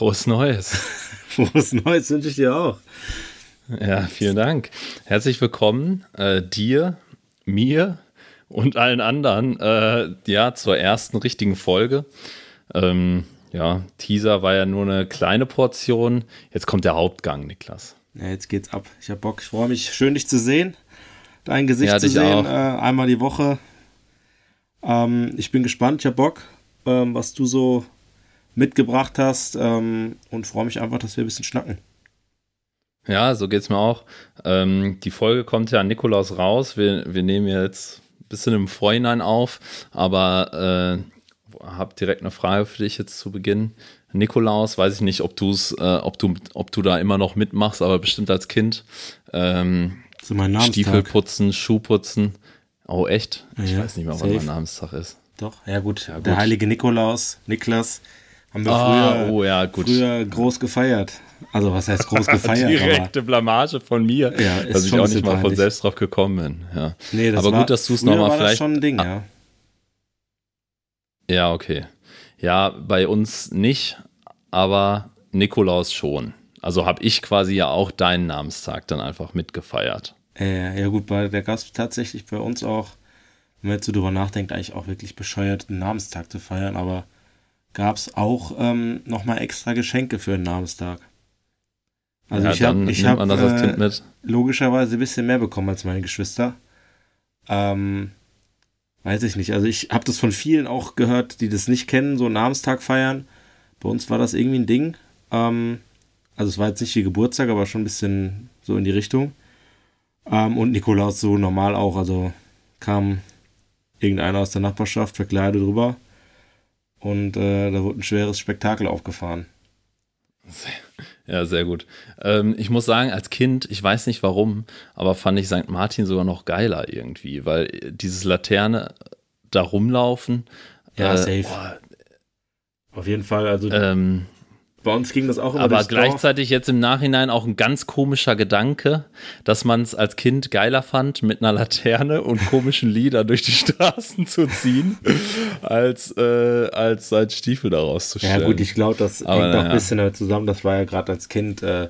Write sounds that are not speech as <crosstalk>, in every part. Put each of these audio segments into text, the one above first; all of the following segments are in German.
Frohes Neues. <laughs> Frohes Neues wünsche ich dir auch. Ja, vielen Dank. Herzlich willkommen äh, dir, mir und allen anderen äh, ja, zur ersten richtigen Folge. Ähm, ja, Teaser war ja nur eine kleine Portion. Jetzt kommt der Hauptgang, Niklas. Ja, jetzt geht's ab. Ich habe Bock. Ich freue mich, schön dich zu sehen, dein Gesicht ja, zu sehen. Äh, einmal die Woche. Ähm, ich bin gespannt. Ich habe Bock, ähm, was du so mitgebracht hast ähm, und freue mich einfach, dass wir ein bisschen schnacken. Ja, so geht es mir auch. Ähm, die Folge kommt ja an Nikolaus raus. Wir, wir nehmen jetzt ein bisschen im Vorhinein auf, aber äh, habe direkt eine Frage für dich jetzt zu Beginn. Nikolaus, weiß ich nicht, ob, du's, äh, ob, du, ob du da immer noch mitmachst, aber bestimmt als Kind. Ähm, so mein Namenstag. Stiefel putzen, Schuh putzen. Oh, echt? Ich weiß nicht mehr, wann mein Namenstag ist. Doch, ja gut. Ja, gut. Der heilige Nikolaus, Niklas, haben wir ah, früher, oh, ja, früher groß gefeiert. Also was heißt groß <laughs> gefeiert? Direkte Blamage von mir, ja, dass ich auch nicht mal von selbst drauf gekommen bin. Ja. Nee, aber war, gut, dass du es nochmal vielleicht. Das schon ein Ding, ah. ja. Ja, okay. Ja, bei uns nicht, aber Nikolaus schon. Also habe ich quasi ja auch deinen Namenstag dann einfach mitgefeiert. Äh, ja gut, bei der Gast tatsächlich bei uns auch, wenn man jetzt so drüber nachdenkt, eigentlich auch wirklich bescheuert, einen Namenstag zu feiern, aber gab es auch ähm, nochmal extra Geschenke für den Namenstag. Also ja, ich habe ich hab, äh, logischerweise ein bisschen mehr bekommen als meine Geschwister. Ähm, weiß ich nicht. Also ich habe das von vielen auch gehört, die das nicht kennen, so Namenstag feiern. Bei uns war das irgendwie ein Ding. Ähm, also es war jetzt nicht wie Geburtstag, aber schon ein bisschen so in die Richtung. Ähm, und Nikolaus so normal auch. Also kam irgendeiner aus der Nachbarschaft verkleidet drüber und äh, da wurde ein schweres Spektakel aufgefahren. Ja, sehr gut. Ähm, ich muss sagen, als Kind, ich weiß nicht warum, aber fand ich St. Martin sogar noch geiler irgendwie, weil dieses Laterne da rumlaufen. Ja, äh, safe. Boah, Auf jeden Fall. Also ähm, bei uns ging das auch immer Aber gleichzeitig Dorf. jetzt im Nachhinein auch ein ganz komischer Gedanke, dass man es als Kind geiler fand, mit einer Laterne und komischen Lieder durch die Straßen zu ziehen, als, äh, als als Stiefel daraus zu stellen. Ja gut, ich glaube, das Aber, hängt auch ein bisschen damit zusammen. Das war ja gerade als Kind, äh,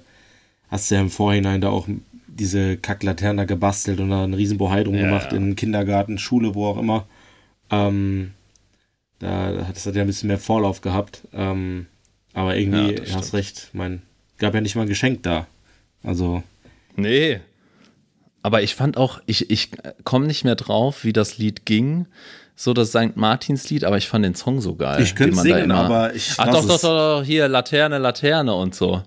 hast du ja im Vorhinein da auch diese Kacklaternen gebastelt und da einen riesen Bohai drum ja, gemacht, ja. in Kindergarten, Schule, wo auch immer. Ähm, da hat es ja ein bisschen mehr Vorlauf gehabt. Ähm, aber irgendwie, ja, hast recht, mein, gab ja nicht mal ein Geschenk da. Also. Nee. Aber ich fand auch, ich, ich komme nicht mehr drauf, wie das Lied ging. So das St. Martins Lied, aber ich fand den Song so geil. Ich könnte singen, immer, aber ich. Ach doch, doch, doch, doch, hier, Laterne, Laterne und so.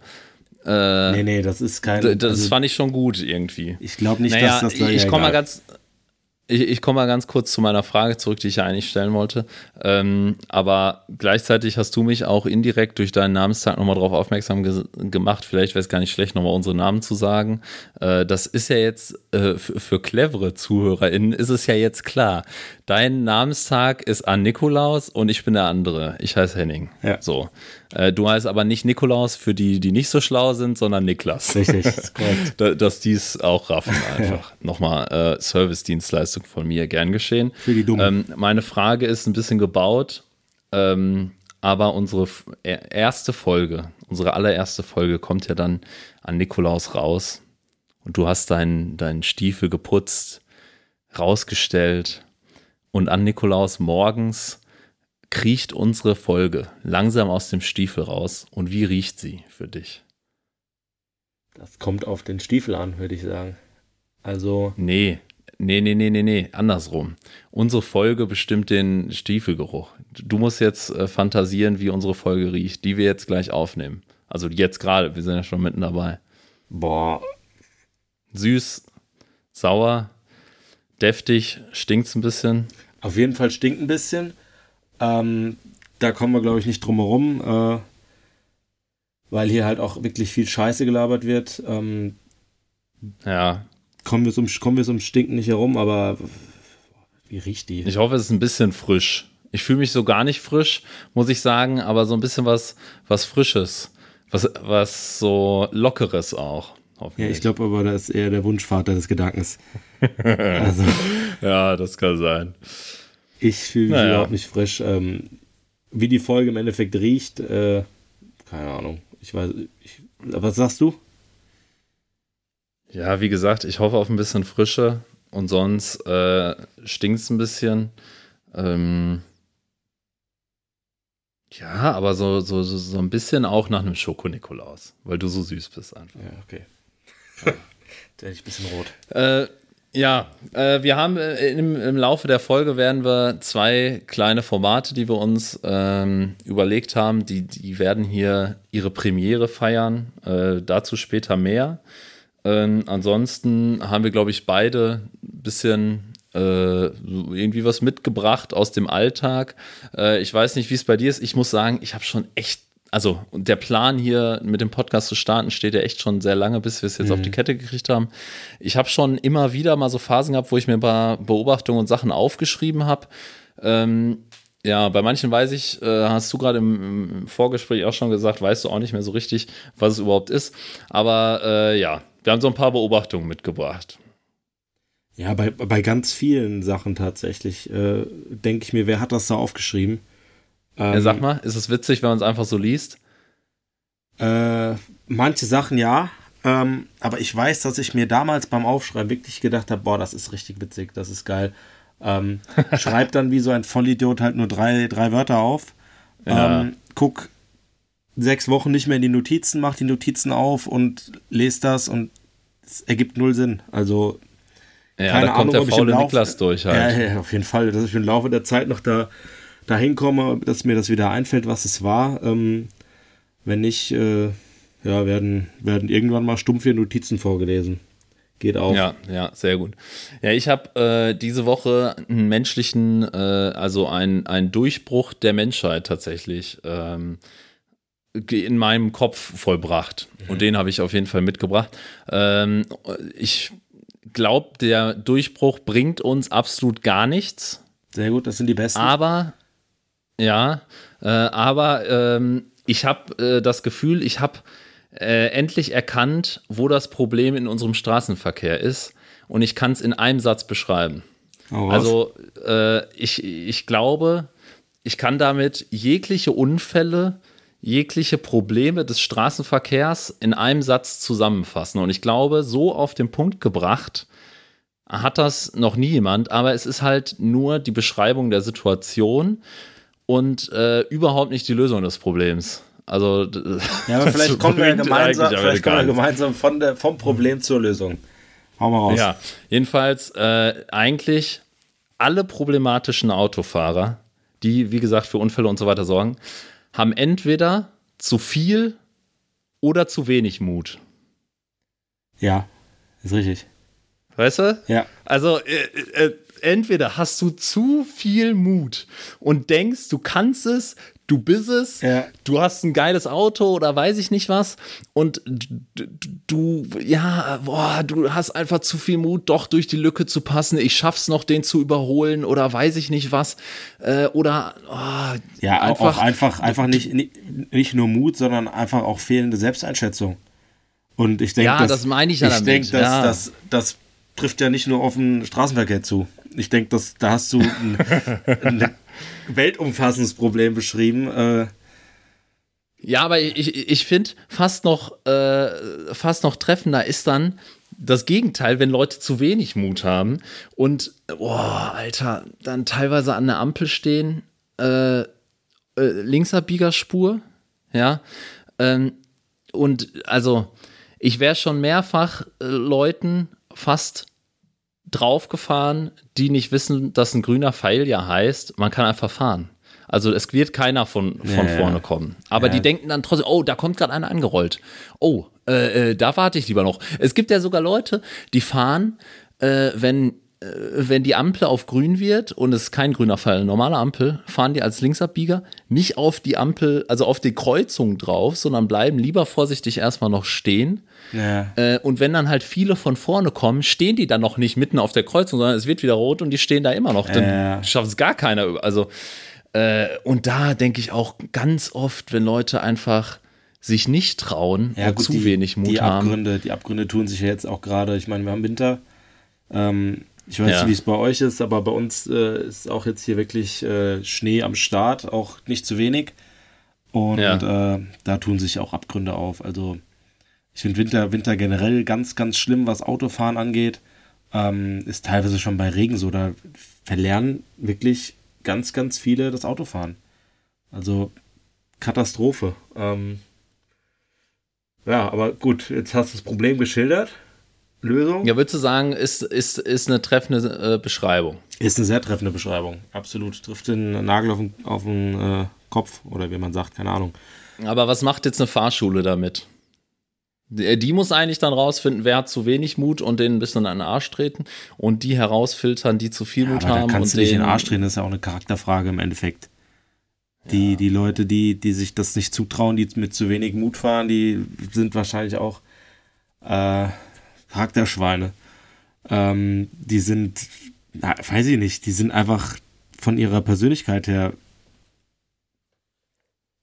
Äh, nee, nee, das ist kein. Das also, fand ich schon gut irgendwie. Ich glaube nicht, naja, dass das da Ich komme mal ganz, ich, ich komme mal ganz kurz zu meiner Frage zurück, die ich ja eigentlich stellen wollte. Ähm, aber gleichzeitig hast du mich auch indirekt durch deinen Namenstag nochmal darauf aufmerksam ge gemacht. Vielleicht wäre es gar nicht schlecht, nochmal unsere Namen zu sagen. Äh, das ist ja jetzt äh, für clevere ZuhörerInnen ist es ja jetzt klar. Dein Namenstag ist an Nikolaus und ich bin der andere. Ich heiße Henning. Ja. So. Äh, du heißt aber nicht Nikolaus für die, die nicht so schlau sind, sondern Niklas. Richtig, <laughs> ist korrekt. Dass die es auch raffen einfach. Ja. Nochmal äh, Service-Dienstleistung von mir, gern geschehen. Für die Dummen. Ähm, meine Frage ist ein bisschen gebaut, ähm, aber unsere erste Folge, unsere allererste Folge kommt ja dann an Nikolaus raus und du hast deinen dein Stiefel geputzt, rausgestellt und an Nikolaus morgens kriecht unsere Folge langsam aus dem Stiefel raus und wie riecht sie für dich? Das kommt auf den Stiefel an, würde ich sagen. Also. Nee, nee, nee, nee, nee, nee, andersrum. Unsere Folge bestimmt den Stiefelgeruch. Du musst jetzt äh, fantasieren, wie unsere Folge riecht, die wir jetzt gleich aufnehmen. Also jetzt gerade, wir sind ja schon mitten dabei. Boah. Süß, sauer, deftig, stinkt's ein bisschen. Auf jeden Fall stinkt ein bisschen. Ähm, da kommen wir, glaube ich, nicht drum herum, äh, weil hier halt auch wirklich viel Scheiße gelabert wird. Ähm, ja. Kommen wir, zum, kommen wir zum Stinken nicht herum, aber wie riecht die? Ich hoffe, es ist ein bisschen frisch. Ich fühle mich so gar nicht frisch, muss ich sagen, aber so ein bisschen was, was Frisches. Was, was so Lockeres auch. Ja, ich glaube aber, da ist eher der Wunschvater des Gedankens. <laughs> also. Ja, das kann sein. Ich fühle mich naja. überhaupt nicht frisch. Ähm, wie die Folge im Endeffekt riecht, äh, keine Ahnung. Ich weiß, ich, was sagst du? Ja, wie gesagt, ich hoffe auf ein bisschen Frische und sonst äh, stinkt es ein bisschen. Ähm, ja, aber so, so, so, so ein bisschen auch nach einem Schoko-Nikolaus, weil du so süß bist einfach. Ja, okay. <laughs> da werde ich ein bisschen rot. Äh, ja, äh, wir haben äh, im, im, Laufe der Folge werden wir zwei kleine Formate, die wir uns ähm, überlegt haben, die, die werden hier ihre Premiere feiern. Äh, dazu später mehr. Ähm, ansonsten haben wir, glaube ich, beide ein bisschen äh, irgendwie was mitgebracht aus dem Alltag. Äh, ich weiß nicht, wie es bei dir ist. Ich muss sagen, ich habe schon echt also der Plan hier mit dem Podcast zu starten steht ja echt schon sehr lange, bis wir es jetzt mhm. auf die mhm. Kette gekriegt haben. Ich habe schon immer wieder mal so Phasen gehabt, wo ich mir ein paar Beobachtungen und Sachen aufgeschrieben habe. Ähm, ja, bei manchen weiß ich, äh, hast du gerade im, im, Vorgespräch auch schon gesagt, weißt du auch nicht mehr so richtig, was es überhaupt ist. Aber äh, ja, wir haben so ein paar Beobachtungen mitgebracht. Ja, bei, bei ganz vielen Sachen tatsächlich äh, denke ich mir, wer hat das da aufgeschrieben? Ähm, ja, sag mal, ist es witzig, wenn man es einfach so liest? Äh, manche Sachen ja, ähm, aber ich weiß, dass ich mir damals beim Aufschreiben wirklich gedacht habe, boah, das ist richtig witzig, das ist geil. Ähm, <laughs> schreib dann wie so ein Vollidiot halt nur drei, drei Wörter auf. Ja. Ähm, guck sechs Wochen nicht mehr in die Notizen, mach die Notizen auf und lest das und es ergibt null Sinn. Also ja, keine da kommt Ahnung, der faule Laufe, Niklas durch halt. Ja, ja, auf jeden Fall, dass ich im Laufe der Zeit noch da dahin komme, dass mir das wieder einfällt, was es war. Ähm, wenn nicht, äh, ja, werden, werden irgendwann mal stumpfe Notizen vorgelesen. Geht auch. Ja, ja, sehr gut. Ja, ich habe äh, diese Woche einen menschlichen, äh, also einen Durchbruch der Menschheit tatsächlich ähm, in meinem Kopf vollbracht. Mhm. Und den habe ich auf jeden Fall mitgebracht. Ähm, ich glaube, der Durchbruch bringt uns absolut gar nichts. Sehr gut, das sind die besten. Aber ja, äh, aber ähm, ich habe äh, das Gefühl, ich habe äh, endlich erkannt, wo das Problem in unserem Straßenverkehr ist. Und ich kann es in einem Satz beschreiben. Oh, also äh, ich, ich glaube, ich kann damit jegliche Unfälle, jegliche Probleme des Straßenverkehrs in einem Satz zusammenfassen. Und ich glaube, so auf den Punkt gebracht hat das noch nie jemand, aber es ist halt nur die Beschreibung der Situation und äh, überhaupt nicht die Lösung des Problems. Also, <laughs> ja, aber vielleicht kommen wir <laughs> gemeinsam, vielleicht kommen wir gemeinsam von der, vom Problem zur Lösung. Hau mal raus. Ja, jedenfalls äh, eigentlich alle problematischen Autofahrer, die, wie gesagt, für Unfälle und so weiter sorgen, haben entweder zu viel oder zu wenig Mut. Ja, ist richtig. Weißt du? Ja. Also, äh, äh, entweder hast du zu viel Mut und denkst, du kannst es, du bist es, ja. du hast ein geiles Auto oder weiß ich nicht was und du, ja, boah, du hast einfach zu viel Mut, doch durch die Lücke zu passen, ich schaff's noch, den zu überholen oder weiß ich nicht was äh, oder oh, ja, einfach, auch einfach, einfach nicht, nicht nur Mut, sondern einfach auch fehlende Selbsteinschätzung. Und ich denke, ja, das, das meine ich ja ich damit. Denk, dass, ja. das, das trifft ja nicht nur auf den Straßenverkehr zu. Ich denke, da hast du ein, <laughs> ein weltumfassendes Problem beschrieben. Äh, ja, aber ich, ich finde fast noch, äh, fast noch treffender ist dann das Gegenteil, wenn Leute zu wenig Mut haben und, boah, Alter, dann teilweise an der Ampel stehen, äh, äh, Linksabbiegerspur, ja, ähm, und also ich wäre schon mehrfach äh, Leuten fast draufgefahren, die nicht wissen, dass ein grüner Pfeil ja heißt, man kann einfach fahren. Also es wird keiner von, von ja, vorne kommen. Aber ja. die denken dann trotzdem, oh, da kommt gerade einer angerollt. Oh, äh, äh, da warte ich lieber noch. Es gibt ja sogar Leute, die fahren, äh, wenn, wenn die Ampel auf grün wird und es ist kein grüner eine normale Ampel, fahren die als Linksabbieger nicht auf die Ampel, also auf die Kreuzung drauf, sondern bleiben lieber vorsichtig erstmal noch stehen ja. Äh, und wenn dann halt viele von vorne kommen, stehen die dann noch nicht mitten auf der Kreuzung, sondern es wird wieder rot und die stehen da immer noch. Dann ja. schafft es gar keiner. Also, äh, und da denke ich auch ganz oft, wenn Leute einfach sich nicht trauen ja, gut, zu die, wenig Mut die Abgründe, haben. Die Abgründe tun sich ja jetzt auch gerade, ich meine, wir haben Winter. Ähm, ich weiß ja. nicht, wie es bei euch ist, aber bei uns äh, ist auch jetzt hier wirklich äh, Schnee am Start, auch nicht zu wenig. Und ja. äh, da tun sich auch Abgründe auf. Also ich finde Winter, Winter generell ganz, ganz schlimm, was Autofahren angeht. Ähm, ist teilweise schon bei Regen so. Da verlernen wirklich ganz, ganz viele das Autofahren. Also Katastrophe. Ähm, ja, aber gut, jetzt hast du das Problem geschildert. Lösung? Ja, würdest du sagen, ist, ist, ist eine treffende äh, Beschreibung? Ist eine sehr treffende Beschreibung. Absolut. Trifft den Nagel auf den, auf den äh, Kopf oder wie man sagt, keine Ahnung. Aber was macht jetzt eine Fahrschule damit? Die, die muss eigentlich dann rausfinden, wer hat zu wenig Mut und den ein bisschen an den Arsch treten und die herausfiltern, die zu viel ja, Mut haben. Da kannst und du nicht in den Arsch treten, das ist ja auch eine Charakterfrage im Endeffekt. Die, ja. die Leute, die, die sich das nicht zutrauen, die mit zu wenig Mut fahren, die sind wahrscheinlich auch äh, Charakterschweine. Ähm, die sind, na, weiß ich nicht, die sind einfach von ihrer Persönlichkeit her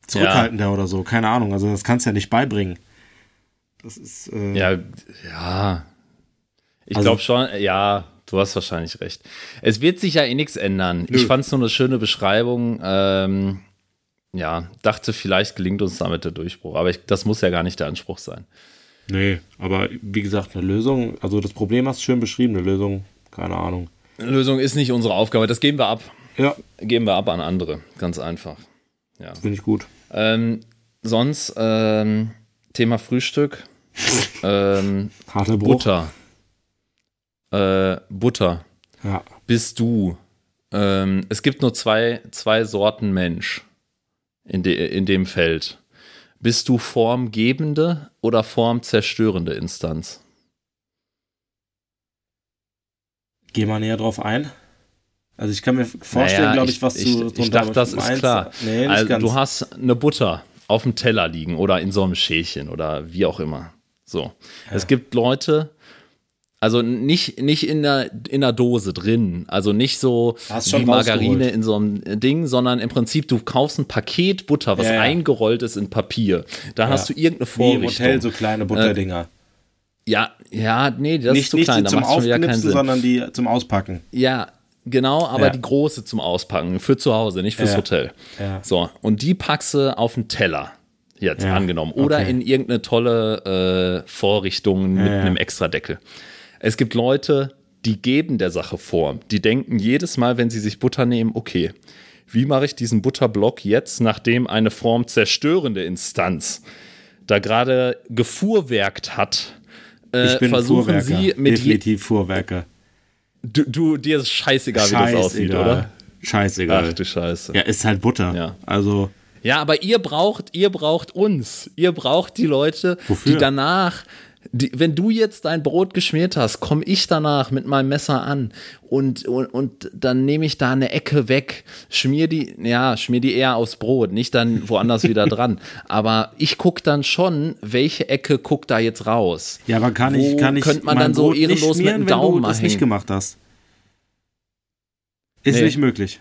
zurückhaltender ja. oder so. Keine Ahnung. Also das kannst du ja nicht beibringen. Das ist. Äh, ja, ja. Ich also, glaube schon, ja, du hast wahrscheinlich recht. Es wird sich ja eh nichts ändern. Nö. Ich fand es nur eine schöne Beschreibung. Ähm, ja, dachte, vielleicht gelingt uns damit der Durchbruch. Aber ich, das muss ja gar nicht der Anspruch sein. Nee, aber wie gesagt, eine Lösung, also das Problem hast du schön beschrieben, eine Lösung, keine Ahnung. Eine Lösung ist nicht unsere Aufgabe, das geben wir ab. Ja. Geben wir ab an andere, ganz einfach. Ja. Finde ich gut. Ähm, sonst, ähm, Thema Frühstück. <laughs> ähm, Harter Bruch. Butter. Äh, Butter. Ja. Bist du. Ähm, es gibt nur zwei, zwei Sorten Mensch in, de, in dem Feld. Bist du formgebende oder formzerstörende Instanz? Geh mal näher drauf ein. Also ich kann mir vorstellen, naja, glaube ich, was ich, du Ich, ich dachte, das ist klar. Nee, also ganz. du hast eine Butter auf dem Teller liegen oder in so einem Schälchen oder wie auch immer. So. Ja. Es gibt Leute, also nicht, nicht in der, in der Dose drin. Also nicht so wie Margarine in so einem Ding, sondern im Prinzip, du kaufst ein Paket Butter, was ja, ja. eingerollt ist in Papier. Da ja. hast du irgendeine Vorrichtung. Wie im Hotel, so kleine Butterdinger. Äh, ja, ja, nee, das nicht, ist zu nicht klein. Die da zum macht schon keinen Sinn. sondern die zum Auspacken. Ja, genau, aber die große zum Auspacken. Für zu Hause, nicht fürs Hotel. So, und die packst du auf den Teller jetzt angenommen. Oder okay. in irgendeine tolle äh, Vorrichtung mit einem extra Deckel. Es gibt Leute, die geben der Sache Form. Die denken jedes Mal, wenn sie sich Butter nehmen, okay, wie mache ich diesen Butterblock jetzt, nachdem eine formzerstörende Instanz da gerade gefuhrwerkt hat? Äh, ich bin versuchen Fuhrwerker. sie mit definitiv Fuhrwerke. Du, du, dir ist scheißegal, scheißegal, wie das aussieht, oder? Scheißegal. Ach du Scheiße. Ja, ist halt Butter. Ja. Also. Ja, aber ihr braucht, ihr braucht uns. Ihr braucht die Leute, Wofür? die danach die, wenn du jetzt dein Brot geschmiert hast, komme ich danach mit meinem Messer an und, und, und dann nehme ich da eine Ecke weg, schmier die, ja, schmier die eher aufs Brot, nicht dann woanders wieder <laughs> dran. Aber ich gucke dann schon, welche Ecke guckt da jetzt raus. Ja, aber kann ich, kann ich, könnte man dann so ehrenlos mit dem Daumen wenn du das nicht gemacht hast? Ist nee. nicht möglich.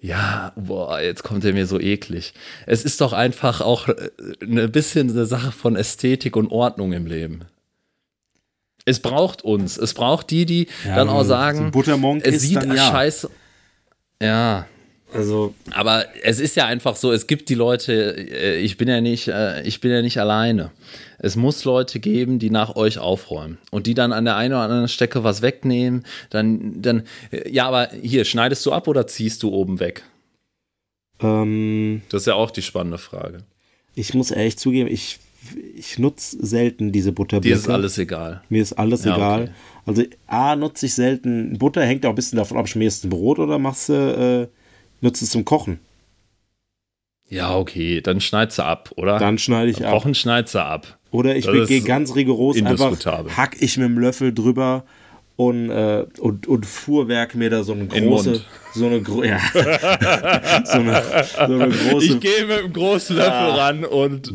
Ja, boah, jetzt kommt er mir so eklig. Es ist doch einfach auch ein äh, bisschen eine Sache von Ästhetik und Ordnung im Leben. Es braucht uns. Es braucht die, die ja, dann auch sagen, es sieht dann, ja. scheiße. Ja. Also. Aber es ist ja einfach so, es gibt die Leute, äh, ich bin ja nicht, äh, ich bin ja nicht alleine. Es muss Leute geben, die nach euch aufräumen und die dann an der einen oder anderen Stecke was wegnehmen. Dann, dann, ja, aber hier, schneidest du ab oder ziehst du oben weg? Ähm, das ist ja auch die spannende Frage. Ich muss ehrlich zugeben, ich, ich nutze selten diese Butterblöcke. Dir ist alles egal. Mir ist alles ja, egal. Okay. Also A, nutze ich selten. Butter hängt auch ein bisschen davon ab, schmierst du ein Brot oder machst du, äh, nutzt es zum Kochen. Ja, okay, dann schneidest du ab, oder? Dann schneide ich ab. Kochen schneidest du ab. Oder ich gehe ganz rigoros einfach, hack ich mit dem Löffel drüber und, äh, und, und fuhrwerk mir da so eine große, so eine, ja, <laughs> so eine, so eine große. Ich gehe mit einem großen Löffel ah, ran und,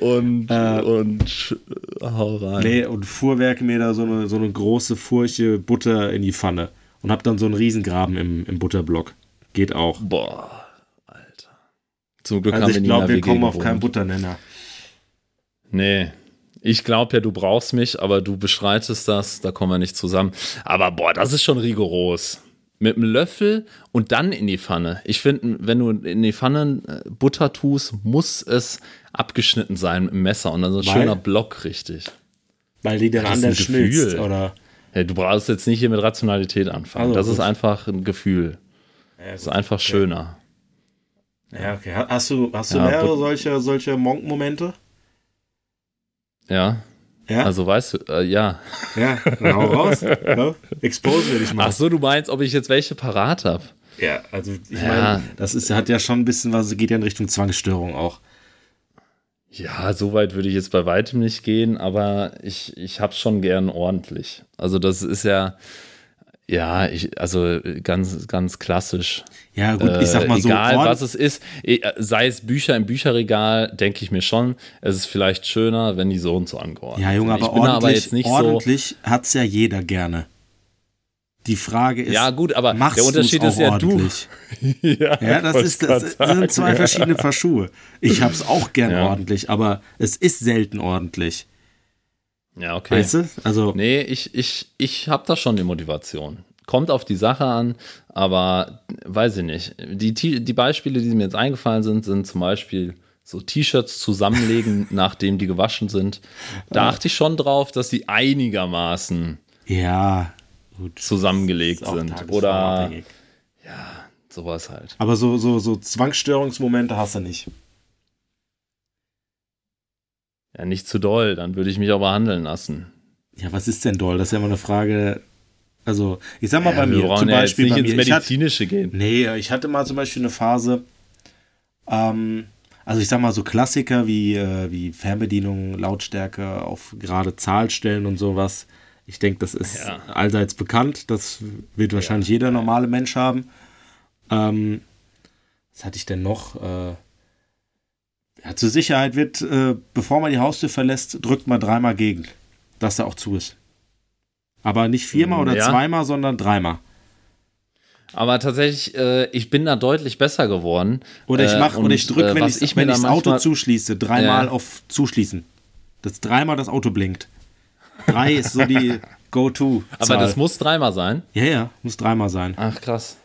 und, äh, und hau rein. Nee, und fuhrwerk mir da so eine, so eine große Furche Butter in die Pfanne und hab dann so einen Riesengraben im, im Butterblock. Geht auch. Boah, Alter. Zum Glück also haben wir ich glaube, wir kommen auf keinen Butternenner. Nee. Ich glaube ja, du brauchst mich, aber du beschreitest das, da kommen wir nicht zusammen. Aber boah, das ist schon rigoros. mit einem Löffel und dann in die Pfanne. Ich finde, wenn du in die Pfanne äh, Butter tust, muss es abgeschnitten sein mit dem Messer und dann so ein Weil? schöner Block, richtig. Weil die dann ist anders schmilzt, Gefühl. oder? Ja, du brauchst jetzt nicht hier mit Rationalität anfangen. Also, das ist gut. einfach ein Gefühl. Ja, Das ist einfach schöner. Ja, okay. Ha- Hast du, hast du Ja, mehrere But- solche, Monk-Momente? Ja, Ja? also weißt du, äh, ja. ja, dann hau raus. <laughs> ja? Expose will ich mal. Ach so, du meinst, ob ich jetzt welche parat habe? Ja, also ich Ja. meine, das ist, hat ja schon ein bisschen was, geht ja in Richtung Zwangsstörung auch. Ja, so weit würde ich jetzt bei weitem nicht gehen, aber ich, ich hab's schon gern ordentlich. Also das ist ja, ja, ich, also ganz, ganz klassisch. Ja, gut, ich sag mal Äh, so, egal was es ist, eh, sei es Bücher im Bücherregal, denke ich mir schon, es ist vielleicht schöner, wenn die so und so angeordnet ja, Junge, aber ich bin da ordentlich, aber jetzt nicht ordentlich hat's ja jeder gerne. Die Frage so. ist, Ja, gut, aber machst der Unterschied ist ja ordentlich? du. <laughs> ja, Ja, das, ist, das, sind zwei verschiedene Paar Schuhe. Ich hab's auch <laughs> gern Ja. ordentlich, aber es ist selten ordentlich. Ja, okay. Weißt du? Also, Nee, ich, ich, ich habe da schon die Motivation. Kommt auf die Sache an, aber weiß ich nicht. Die, die Beispiele, die mir jetzt eingefallen sind, sind zum Beispiel so T-Shirts zusammenlegen, <laughs> nachdem die gewaschen sind. Da achte ich schon drauf, dass die einigermaßen ja, gut. zusammengelegt sind. Oder tagesformabhängig. sowas halt. Aber so, so, so Zwangsstörungsmomente hast du nicht. Ja, nicht zu doll, dann würde ich mich auch behandeln lassen. Ja, was ist denn doll? Das ist ja immer eine Frage. Also, ich sag mal Ja, bei mir, zum ja Beispiel bei nicht ins Ich hatte, Medizinische gehen. nee, ich hatte mal zum Beispiel eine Phase, ähm, also ich sag mal so Klassiker wie, äh, wie Fernbedienung, Lautstärke auf gerade Zahl stellen und sowas. Ich denke, das ist Ja. allseits bekannt. Das wird wahrscheinlich jeder normale Mensch haben. Ähm, was hatte ich denn noch? Äh, ja, zur Sicherheit wird, äh, bevor man die Haustür verlässt, drückt man dreimal gegen, dass er auch zu ist. Aber nicht viermal oder Ja. zweimal, sondern dreimal. Aber tatsächlich, äh, ich bin da deutlich besser geworden. Oder ich Äh, mache, oder und, ich drücke, äh, wenn ich, ich wenn da ich das Auto zuschließe, dreimal auf Zuschließen. Das dreimal das Auto blinkt. Drei ist so die <laughs> Go-To. Aber das muss dreimal sein. Ja, ja, muss dreimal sein. Ach, krass.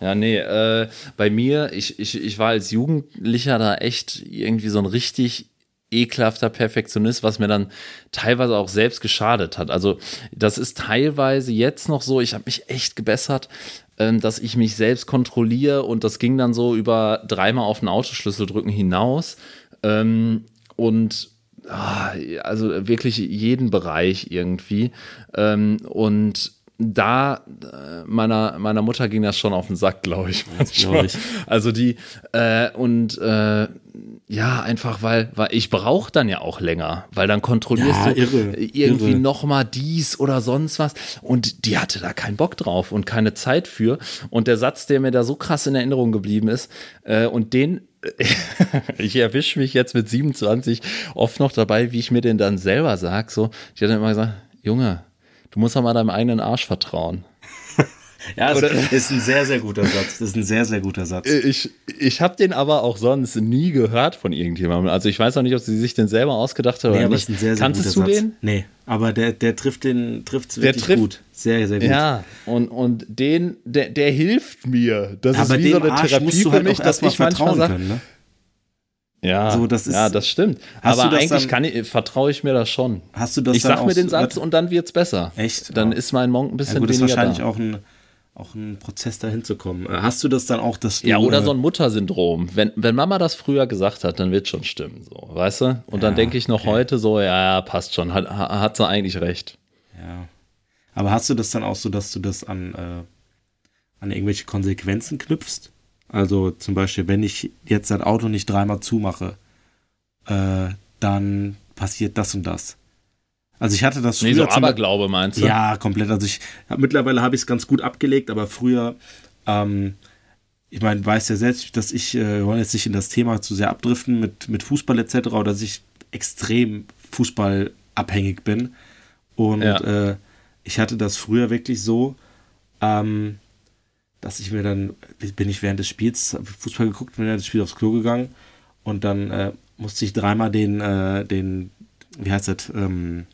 Ja, nee, äh, bei mir, ich, ich, ich war als Jugendlicher da echt irgendwie so ein richtig ekelhafter Perfektionist, was mir dann teilweise auch selbst geschadet hat. Also das ist teilweise jetzt noch so, ich habe mich echt gebessert, ähm, dass ich mich selbst kontrolliere und das ging dann so über dreimal auf den Autoschlüssel drücken hinaus. Ähm, und ah, also wirklich jeden Bereich irgendwie. Ähm, und da äh, meiner, meiner Mutter ging das schon auf den Sack, glaube ich. glaub ich. Also die, äh, und äh, ja, einfach weil, weil ich brauche dann ja auch länger, weil dann kontrollierst Ja, du irre, irgendwie irre. noch mal dies oder sonst was und die hatte da keinen Bock drauf und keine Zeit für und der Satz, der mir da so krass in Erinnerung geblieben ist äh, und den <laughs> ich erwische mich jetzt mit 27 oft noch dabei, wie ich mir den dann selber sage, so, die hat dann immer gesagt, Junge, du musst doch mal deinem eigenen Arsch vertrauen. <laughs> Ja, das Oder- ist ein sehr, sehr guter Satz. Das ist ein sehr, sehr guter Satz. Ich, ich habe den aber auch sonst nie gehört von irgendjemandem. Also ich weiß auch nicht, ob sie sich den selber ausgedacht hat Nee, oder aber nicht. ist ein sehr, sehr Kanntest guter du Satz. den? Nee, aber der, der trifft den trifft's Der wirklich trifft- gut. Sehr, sehr gut. Ja, und, und den, der, der hilft mir. Das aber ist wie so eine Arsch Therapie musst du für halt mich, dass ich manchmal vertrauen sage, können, ne? Ja, So, das ist- ja, das stimmt. Aber das eigentlich dann- kann ich, vertraue ich mir das schon. Hast du das ich dann sag mir den Satz und dann wird's besser. Echt? Dann Ja. ist mein Monk ein Ja, bisschen gut, ist weniger wahrscheinlich da. auch ein, auch ein Prozess, da hinzukommen. Äh, Hast du das dann auch, dass du. Ja, oder äh, so ein Muttersyndrom. Wenn, wenn Mama das früher gesagt hat, dann wird schon stimmen, so, weißt du? Und dann Ja, denke ich noch okay. heute so, ja, ja, passt schon, hat, ha- hat sie eigentlich recht. Ja. Aber hast du das dann auch so, dass du das an, äh, an irgendwelche Konsequenzen knüpfst? Also zum Beispiel, wenn ich jetzt das Auto nicht dreimal zumache, äh, dann passiert das und das. Also ich hatte das früher Nee, so Aberglaube meinst du? Ja, komplett. Also ich hab, mittlerweile habe ich es ganz gut abgelegt, aber früher, ähm, ich meine, weiß ja selbst, dass ich, äh, wir wollen jetzt nicht in das Thema zu sehr abdriften mit, mit Fußball etc., oder dass ich extrem fußballabhängig bin. Und Ja. äh, ich hatte das früher wirklich so, ähm, dass ich mir dann, bin ich während des Spiels, Fußball geguckt, bin während des Spiels aufs Klo gegangen und dann äh, musste ich dreimal den, äh, den, wie heißt das, ähm,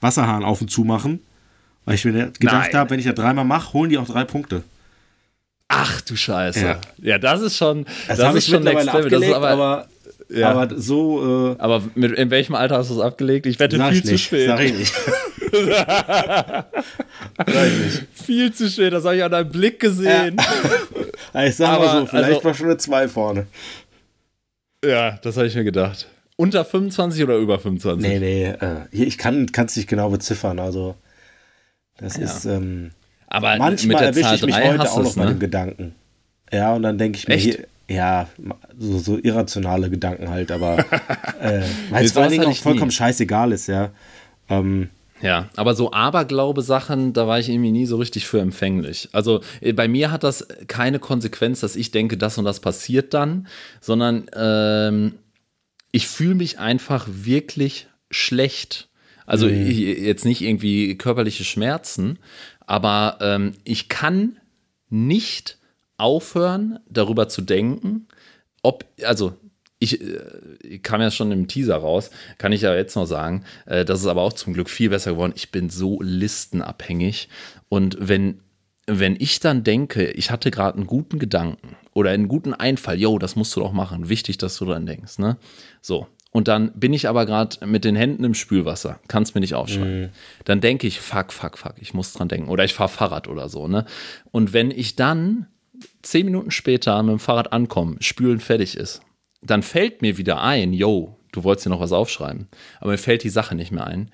Wasserhahn auf und zu machen. Weil ich mir gedacht habe, wenn ich ja dreimal mache, holen die auch drei Punkte. Ach du Scheiße. Ja, ja das ist schon, das, das ist schon Next Level. Das ist aber, aber, ja. aber so. Äh, aber mit, in welchem Alter hast du es abgelegt? Ich wette viel zu nicht, spät. Sag ich nicht. <laughs> Viel zu spät, das habe ich an deinem Blick gesehen. Ja. ich sag aber, mal so, vielleicht also, war schon eine 2 vorne. Ja, das habe ich mir gedacht. Unter 25 oder über 25? Nee, nee, äh, ich kann es nicht genau beziffern. Also, das ja. ist. Ähm, aber manchmal erwische ich mich heute auch noch ne? bei dem Gedanken. Ja, und dann denke ich mir, hier, ja, so, so, irrationale Gedanken halt, aber <laughs> äh, weil es vor allen Dingen auch vollkommen nie. scheißegal ist, ja. Ähm, ja, aber so Aberglaube-Sachen, da war ich irgendwie nie so richtig für empfänglich. Also äh, bei mir hat das keine Konsequenz, dass ich denke, das und das passiert dann, sondern ähm, ich fühle mich einfach wirklich schlecht. Also mhm. jetzt nicht irgendwie körperliche Schmerzen, aber ähm, ich kann nicht aufhören, darüber zu denken, ob, also ich, äh, kam ja schon im Teaser raus, kann ich ja jetzt noch sagen, äh, das ist aber auch zum Glück viel besser geworden. Ich bin so listenabhängig und wenn wenn ich dann denke, ich hatte gerade einen guten Gedanken oder einen guten Einfall, yo, das musst du doch machen, wichtig, dass du dran denkst, ne? So, und dann bin ich aber gerade mit den Händen im Spülwasser, kann es mir nicht aufschreiben. Mhm. Dann denke ich, fuck, fuck, fuck, ich muss dran denken. Oder ich fahre Fahrrad oder so, ne? Und wenn ich dann zehn Minuten später mit dem Fahrrad ankomme, spülen fertig ist, dann fällt mir wieder ein, yo, du wolltest dir noch was aufschreiben, aber mir fällt die Sache nicht mehr ein.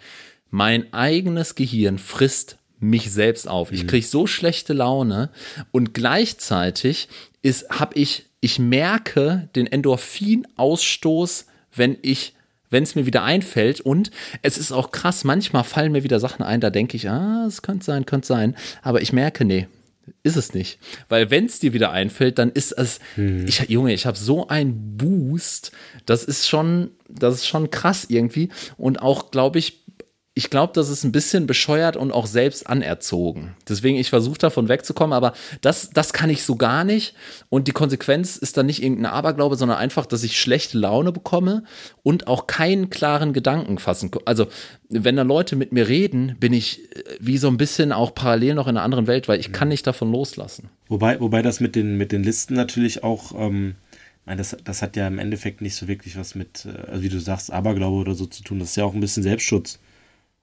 Mein eigenes Gehirn frisst mich selbst auf. Ich mhm. kriege so schlechte Laune und gleichzeitig ist, habe ich, ich merke den Endorphinausstoß wenn ich wenn es mir wieder einfällt. Und es ist auch krass, manchmal fallen mir wieder Sachen ein, da denke ich, ah, es könnte sein, könnte sein. Aber ich merke, nee, ist es nicht. Weil wenn es dir wieder einfällt, dann ist es, hm. ich, Junge, ich habe so einen Boost. Das ist schon, das ist schon krass irgendwie. Und auch, glaube ich, ich glaube, das ist ein bisschen bescheuert und auch selbst anerzogen. Deswegen, ich versuche davon wegzukommen, aber das, das kann ich so gar nicht. Und die Konsequenz ist dann nicht irgendein Aberglaube, sondern einfach, dass ich schlechte Laune bekomme und auch keinen klaren Gedanken fassen. Also, wenn da Leute mit mir reden, bin ich äh, wie so ein bisschen auch parallel noch in einer anderen Welt, weil ich kann nicht davon loslassen. Wobei, wobei das mit den, mit den Listen natürlich auch, ähm, das, das hat ja im Endeffekt nicht so wirklich was mit, äh, also wie du sagst, Aberglaube oder so zu tun. Das ist ja auch ein bisschen Selbstschutz.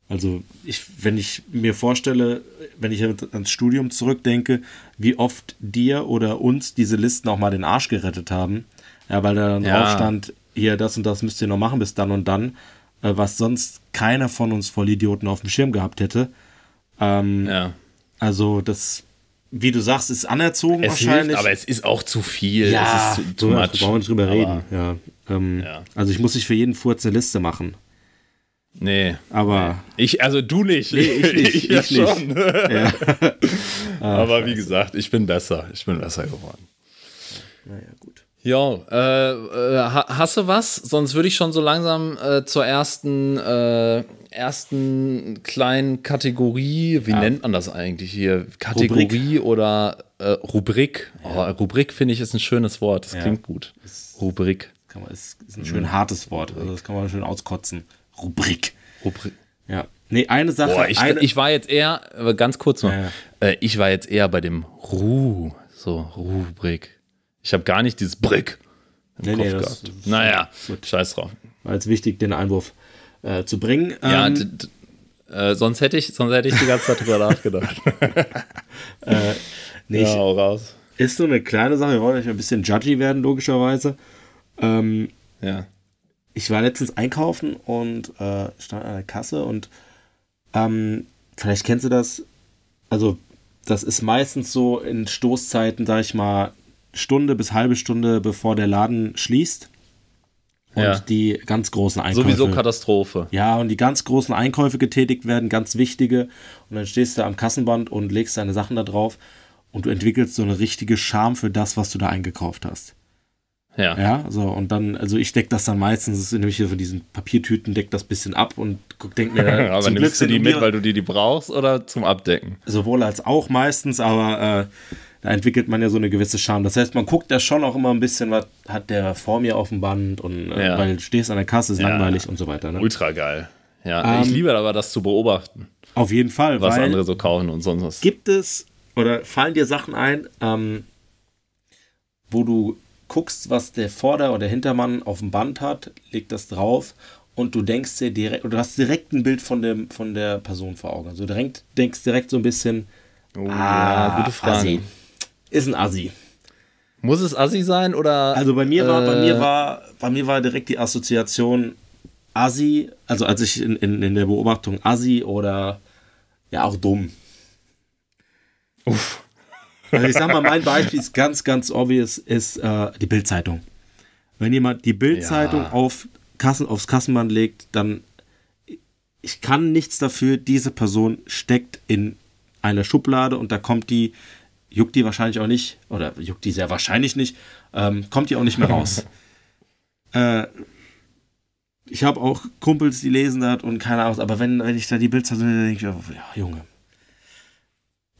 Also ich, wenn ich mir vorstelle, wenn ich ans Studium zurückdenke, wie oft dir oder uns diese Listen auch mal den Arsch gerettet haben, ja, weil da dann ja. drauf stand, hier, das und das müsst ihr noch machen bis dann und dann, äh, was sonst keiner von uns Vollidioten auf dem Schirm gehabt hätte. Ähm, ja. Also das, wie du sagst, ist anerzogen es wahrscheinlich. Hilft, aber es ist auch zu viel. Ja, es ist zu, too much. brauchen wir nicht drüber aber, reden. Ja, ähm, ja. Also ich muss nicht für jeden Furz eine Liste machen. Nee. Aber. Ich, also du nicht. Nee, ich nicht. <laughs> ich, ja schon. Ja. <laughs> Aber wie gesagt, ich bin besser. Ich bin besser geworden. Naja, gut. Ja, äh, äh, hast du was? Sonst würde ich schon so langsam äh, zur ersten, äh, ersten kleinen Kategorie, wie ja. nennt man das eigentlich hier? Kategorie Rubrik. oder äh, Rubrik. Oh, Rubrik finde ich ist ein schönes Wort, das ja. klingt gut. Rubrik. Kann man, ist, ist ein schön hartes Wort, also das kann man schön auskotzen. Rubrik. Rubrik. Ja. Nee, eine Sache. Boah, ich, eine, ich war jetzt eher, ganz kurz noch, ja. äh, ich war jetzt eher bei dem Ru, so Rubrik. Ich habe gar nicht dieses Brick im nee, Kopf nee, gehabt. Das, naja, gut. scheiß drauf. War jetzt wichtig, den Einwurf äh, zu bringen. Ja, ähm, äh, sonst, hätte ich, sonst hätte ich die ganze Zeit drüber <laughs> nachgedacht. äh, nee, ja, auch raus. Ist nur eine kleine Sache, wir wollen euch ein bisschen judgy werden, logischerweise. Ähm, ja ich war letztens einkaufen und äh, stand an der Kasse und ähm, vielleicht kennst du das. Also, das ist meistens so in Stoßzeiten, sag ich mal, Stunde bis halbe Stunde bevor der Laden schließt. Und ja. die ganz großen Einkäufe. Sowieso Katastrophe. Ja, und die ganz großen Einkäufe getätigt werden, ganz wichtige. Und dann stehst du am Kassenband und legst deine Sachen da drauf und du entwickelst so eine richtige Scham für das, was du da eingekauft hast. Ja. Ja, so, und dann, also ich decke das dann meistens, nämlich hier von diesen Papiertüten, decke das bisschen ab und denke mir <laughs> dann. aber nimmst Glück, du die mit, weil du die, die brauchst oder zum Abdecken? Sowohl als auch meistens, aber äh, da entwickelt man ja so eine gewisse Scham. Das heißt, man guckt ja schon auch immer ein bisschen, was hat der vor mir auf dem Band und äh, ja. weil du stehst an der Kasse, ist ja. langweilig und so weiter. Ne? Ultra geil. Ja, ähm, ich liebe aber das zu beobachten. Auf jeden Fall. Was andere so kaufen und sonst was. Gibt es oder fallen dir Sachen ein, ähm, wo du guckst, was der Vorder- oder Hintermann auf dem Band hat, legt das drauf und du denkst dir direkt, oder du hast direkt ein Bild von, dem, von der Person vor Augen. Also direkt, denkst direkt so ein bisschen, oh, ah, ja, gute Frage. Assi. Ist ein Assi. Muss es Assi sein oder? Also bei mir war, äh, bei mir war, bei mir war direkt die Assoziation Assi, also als ich in, in, in der Beobachtung Assi oder ja auch dumm. Uff. Also ich sag mal, mein Beispiel ist ganz, ganz obvious, ist äh, die Bildzeitung. Wenn jemand die Bildzeitung ja. auf Kassen, aufs Kassenband legt, dann ich kann nichts dafür, diese Person steckt in einer Schublade und da kommt die, juckt die wahrscheinlich auch nicht, oder juckt die sehr wahrscheinlich nicht, ähm, kommt die auch nicht mehr raus. <laughs> äh, ich habe auch Kumpels, die lesen das und keine Ahnung, aber wenn, wenn ich da die Bildzeitung denke ich, ja, Junge,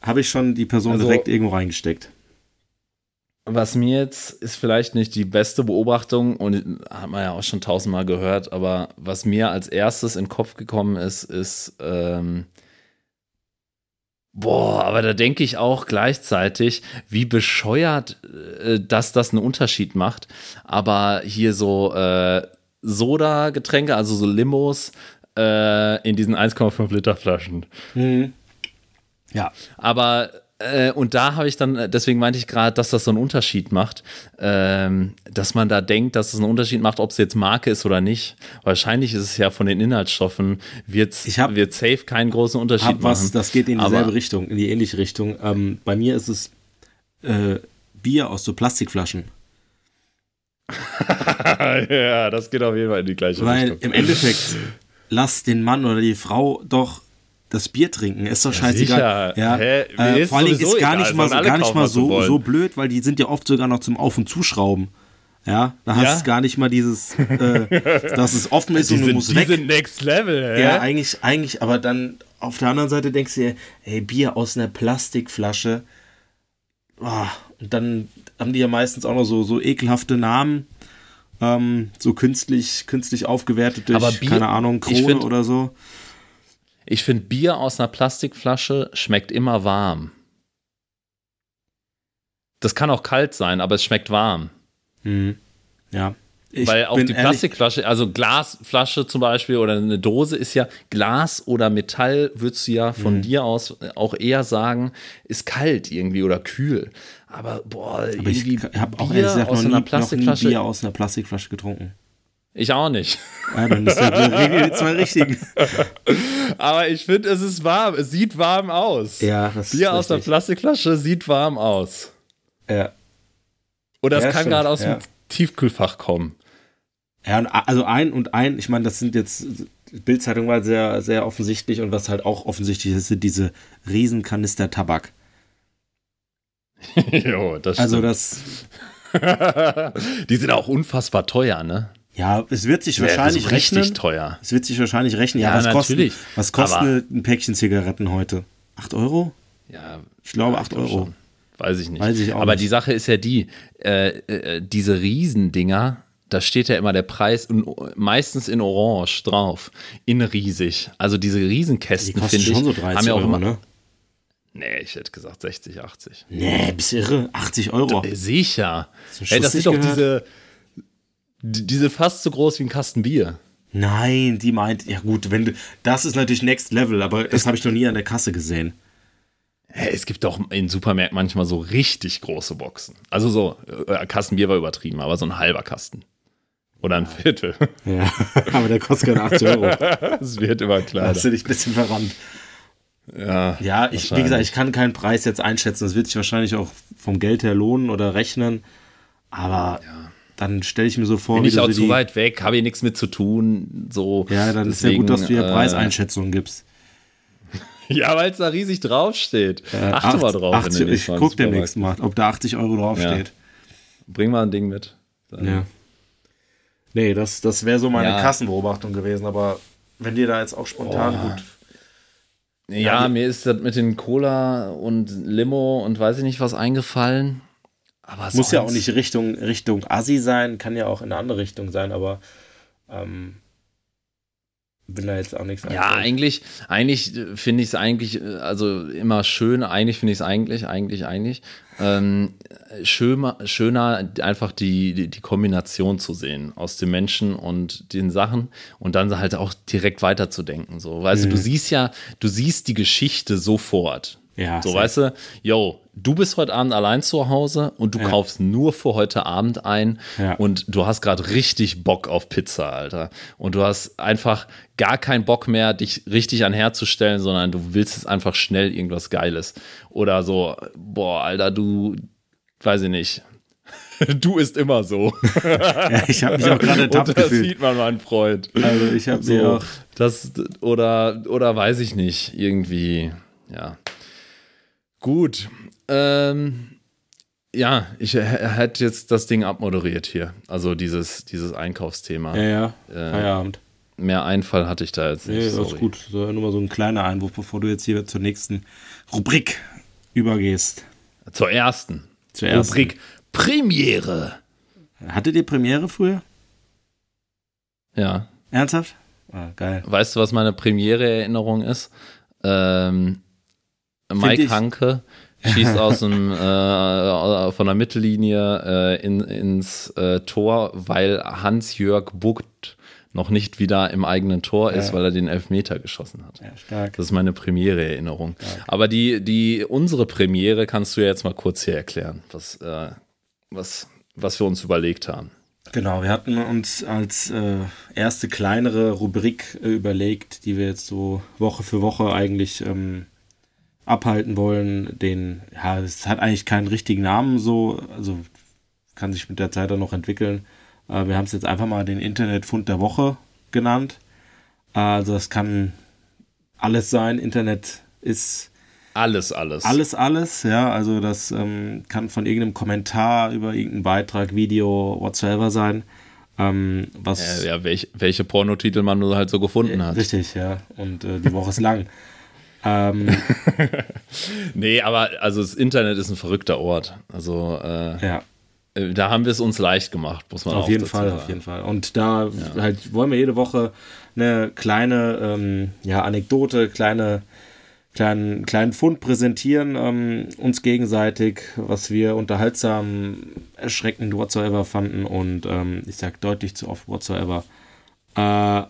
habe ich schon die Person also, direkt irgendwo reingesteckt. Was mir jetzt ist vielleicht nicht die beste Beobachtung und hat man ja auch schon tausendmal gehört, aber was mir als erstes in den Kopf gekommen ist, ist, ähm, boah, aber da denke ich auch gleichzeitig, wie bescheuert, äh, dass das einen Unterschied macht. Aber hier so äh, Soda-Getränke, also so Limos, äh, in diesen 1,5 Liter Flaschen. Mhm. Ja. Aber äh, und da habe ich dann, deswegen meinte ich gerade, dass das so einen Unterschied macht, ähm, dass man da denkt, dass es einen Unterschied macht, ob es jetzt Marke ist oder nicht. Wahrscheinlich ist es ja von den Inhaltsstoffen, wird's, ich hab, wird safe keinen großen Unterschied hab was, machen. Das geht in dieselbe Aber, Richtung, in die ähnliche Richtung. Ähm, bei mir ist es äh, Bier aus so Plastikflaschen. <laughs> ja, das geht auf jeden Fall in die gleiche Weil Richtung. Weil im Endeffekt, lass den Mann oder die Frau doch das Bier trinken. Ist doch scheißegal. Ja, Hä? Äh, vor allem ist gar nicht mal, so, gar nicht mal so, so blöd, weil die sind ja oft sogar noch zum Auf- und Zuschrauben. Ja, da hast ja? du gar nicht mal dieses, äh, <laughs> dass es offen ist die und du sind, musst die weg. Die sind next level, hä? Ja, eigentlich, eigentlich, aber dann auf der anderen Seite denkst du dir, ey, Bier aus einer Plastikflasche. Oh, und dann haben die ja meistens auch noch so, so ekelhafte Namen. Ähm, so künstlich, künstlich aufgewertet durch, Bier, keine Ahnung, Krone find, oder so. Ich finde, Bier aus einer Plastikflasche schmeckt immer warm. Das kann auch kalt sein, aber es schmeckt warm. Mhm. Ja. Ich Weil auch die Plastikflasche, also Glasflasche zum Beispiel oder eine Dose ist ja Glas oder Metall, würdest du ja von mhm. dir aus auch eher sagen, ist kalt irgendwie oder kühl. Aber boah, aber ich habe auch ehrlich gesagt aus noch, einer Plastikflasche. Bier aus einer Plastikflasche getrunken. Ich auch nicht. Ja, dann ist ja die zwei richtigen. <laughs> Aber ich finde, es ist warm. Es sieht warm aus. Ja, das Bier aus der Plastikflasche sieht warm aus. Ja. Oder es ja, kann gerade aus ja. dem Tiefkühlfach kommen. Ja, also ein und ein, ich meine, das sind jetzt, Bildzeitung war sehr, sehr offensichtlich und was halt auch offensichtlich ist, sind diese Riesenkanister Tabak. <laughs> jo, das also stimmt. Also das. <laughs> Die sind auch unfassbar teuer, ne? Ja, es wird sich wahrscheinlich ja, rechnen. Richtig teuer. Es wird sich wahrscheinlich rechnen. Ja, ja was natürlich. Kostet, was kostet ein Päckchen Zigaretten heute? 8 Euro? Ja. Ich glaube ja, 8 Euro. Schon. Weiß ich nicht. Weiß ich auch Aber nicht. die Sache ist ja die, äh, äh, diese Riesendinger, da steht ja immer der Preis meistens in Orange drauf. In riesig. Also diese Riesenkästen, finde ich, so haben ja auch immer. Ne? Nee, ich hätte gesagt 60, 80. Nee, bist irre? 80 Euro. Sicher. Hey, das sind doch diese, diese fast so groß wie ein Kasten Bier. Nein, die meint, ja gut, wenn du, das ist natürlich Next Level, aber das habe ich noch nie an der Kasse gesehen. Es gibt doch in Supermärkten manchmal so richtig große Boxen. Also so, äh, Kastenbier war übertrieben, aber so ein halber Kasten. Oder ein Viertel. Ja, <laughs> aber der kostet keine 80 Euro. Es wird immer kleiner. Hast du dich ein bisschen verrannt. Ja, ja ich, wie gesagt, ich kann keinen Preis jetzt einschätzen. Das wird sich wahrscheinlich auch vom Geld her lohnen oder rechnen. Aber ja dann stelle ich mir so vor, Bin ich auch so zu weit weg, habe ich nichts mit zu tun. So, ja, dann deswegen, ist ja gut, dass du hier äh, Preiseinschätzungen gibst. <laughs> Ja, weil es da riesig draufsteht. Äh, Achte mal drauf. 80, ich gucke demnächst mal, ob da 80 Euro draufsteht. Ja. Bring mal ein Ding mit. Dann. Ja. Nee, das, das wäre so meine ja. Kassenbeobachtung gewesen, aber wenn dir da jetzt auch spontan oh. gut. Ja, ja, mir ist das mit den Cola und Limo und weiß ich nicht was eingefallen. Aber Muss ja auch nicht Richtung, Richtung Assi sein, kann ja auch in eine andere Richtung sein, aber ähm, bin da jetzt auch nichts Ja, eigentlich, eigentlich finde ich es eigentlich, also immer schön, eigentlich finde ich es eigentlich, eigentlich, eigentlich. Ähm, schöner, schöner einfach die, die, die, Kombination zu sehen aus den Menschen und den Sachen und dann halt auch direkt weiterzudenken. So, weißt mhm. du, du siehst ja, du siehst die Geschichte sofort. Ja, so, weißt du, yo, du bist heute Abend allein zu Hause und du ja. kaufst nur für heute Abend ein ja. und du hast gerade richtig Bock auf Pizza, Alter. Und du hast einfach gar keinen Bock mehr, dich richtig anherzustellen, sondern du willst es einfach schnell irgendwas Geiles. Oder so, boah, Alter, du, weiß ich nicht. <laughs> Du ist immer so. <laughs> ja, ich habe mich auch gerade ertappt Und das gefühlt. sieht man, mein Freund. Also ich habe so, auch. Das, oder, oder weiß ich nicht, irgendwie, ja. Gut. Ähm, ja, ich hätte jetzt das Ding abmoderiert hier. Also dieses, dieses Einkaufsthema. Ja, ja. Äh, Feierabend. Mehr Einfall hatte ich da jetzt nicht. Nee, das ist gut. So, nur mal so ein kleiner Einwurf, bevor du jetzt hier zur nächsten Rubrik übergehst. Zur ersten. Zur ersten. Rubrik Premiere. Hattet ihr Premiere früher? Ja. Ernsthaft? Ah, geil. Weißt du, was meine Premiere-Erinnerung ist? Ähm, Mike Hanke schießt <laughs> aus dem, äh, von der Mittellinie äh, in, ins äh, Tor, weil Hans-Jörg Bucht noch nicht wieder im eigenen Tor ist, ja. weil er den Elfmeter geschossen hat. Ja, stark. Das ist meine Premiere-Erinnerung. Aber die, die, unsere Premiere kannst du ja jetzt mal kurz hier erklären, was, äh, was, was wir uns überlegt haben. Genau, wir hatten uns als äh, erste kleinere Rubrik äh, überlegt, die wir jetzt so Woche für Woche eigentlich ähm, abhalten wollen. Den, ja, es hat eigentlich keinen richtigen Namen so, also kann sich mit der Zeit dann noch entwickeln. Äh, wir haben es jetzt einfach mal den Internetfund der Woche genannt. Äh, also es kann alles sein. Internet ist alles, alles. Alles, alles, ja. Also das ähm, kann von irgendeinem Kommentar über irgendeinen Beitrag, Video, whatsoever sein. Ähm, was ja, ja welch, welche Pornotitel man nur halt so gefunden hat. Richtig, ja. Und äh, die Woche ist lang. <laughs> Ähm, <laughs> nee, aber also das Internet ist ein verrückter Ort. Also äh, ja. Äh, da haben wir es uns leicht gemacht, muss man auf jeden Fall, sagen. auf jeden Fall. Und da ja. halt wollen wir jede Woche eine kleine ähm, ja, Anekdote, kleine kleinen, kleinen Fund präsentieren, ähm, uns gegenseitig, was wir unterhaltsam, erschreckend whatsoever fanden und ähm, ich sag deutlich zu oft whatsoever. Äh,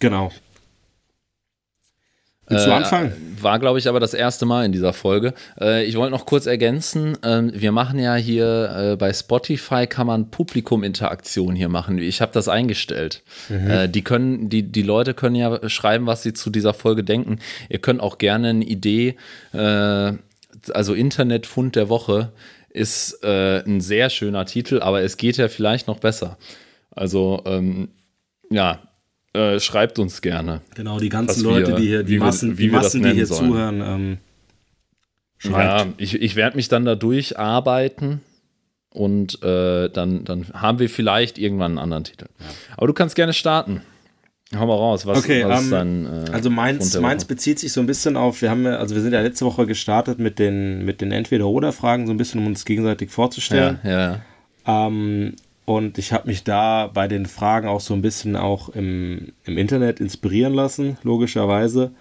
genau, Willst du äh, anfangen? Äh, war, glaube ich, aber das erste Mal in dieser Folge. Äh, ich wollte noch kurz ergänzen, äh, wir machen ja hier äh, bei Spotify kann man Publikuminteraktion hier machen. Ich habe das eingestellt. Mhm. Äh, die können, die, die Leute können ja schreiben, was sie zu dieser Folge denken. Ihr könnt auch gerne eine Idee, also Internetfund der Woche ist ein sehr schöner Titel, aber es geht ja vielleicht noch besser. Also ähm, ja, äh, schreibt uns gerne. Genau, die ganzen Leute, wir, die hier, die Massen, wir, die, Massen die hier sollen. zuhören, ähm, schreibt. Ja, ich, ich werde mich dann da durcharbeiten und äh, dann, dann haben wir vielleicht irgendwann einen anderen Titel. Ja. Aber du kannst gerne starten. Hau mal raus, was, okay, was um, dann. Äh, also meins, meins bezieht sich so ein bisschen auf, wir haben also wir sind ja letzte Woche gestartet mit den, mit den Entweder-Oder-Fragen, so ein bisschen, um uns gegenseitig vorzustellen. Ja, ja. Ähm, und ich habe mich da bei den Fragen auch so ein bisschen auch im, im Internet inspirieren lassen, logischerweise.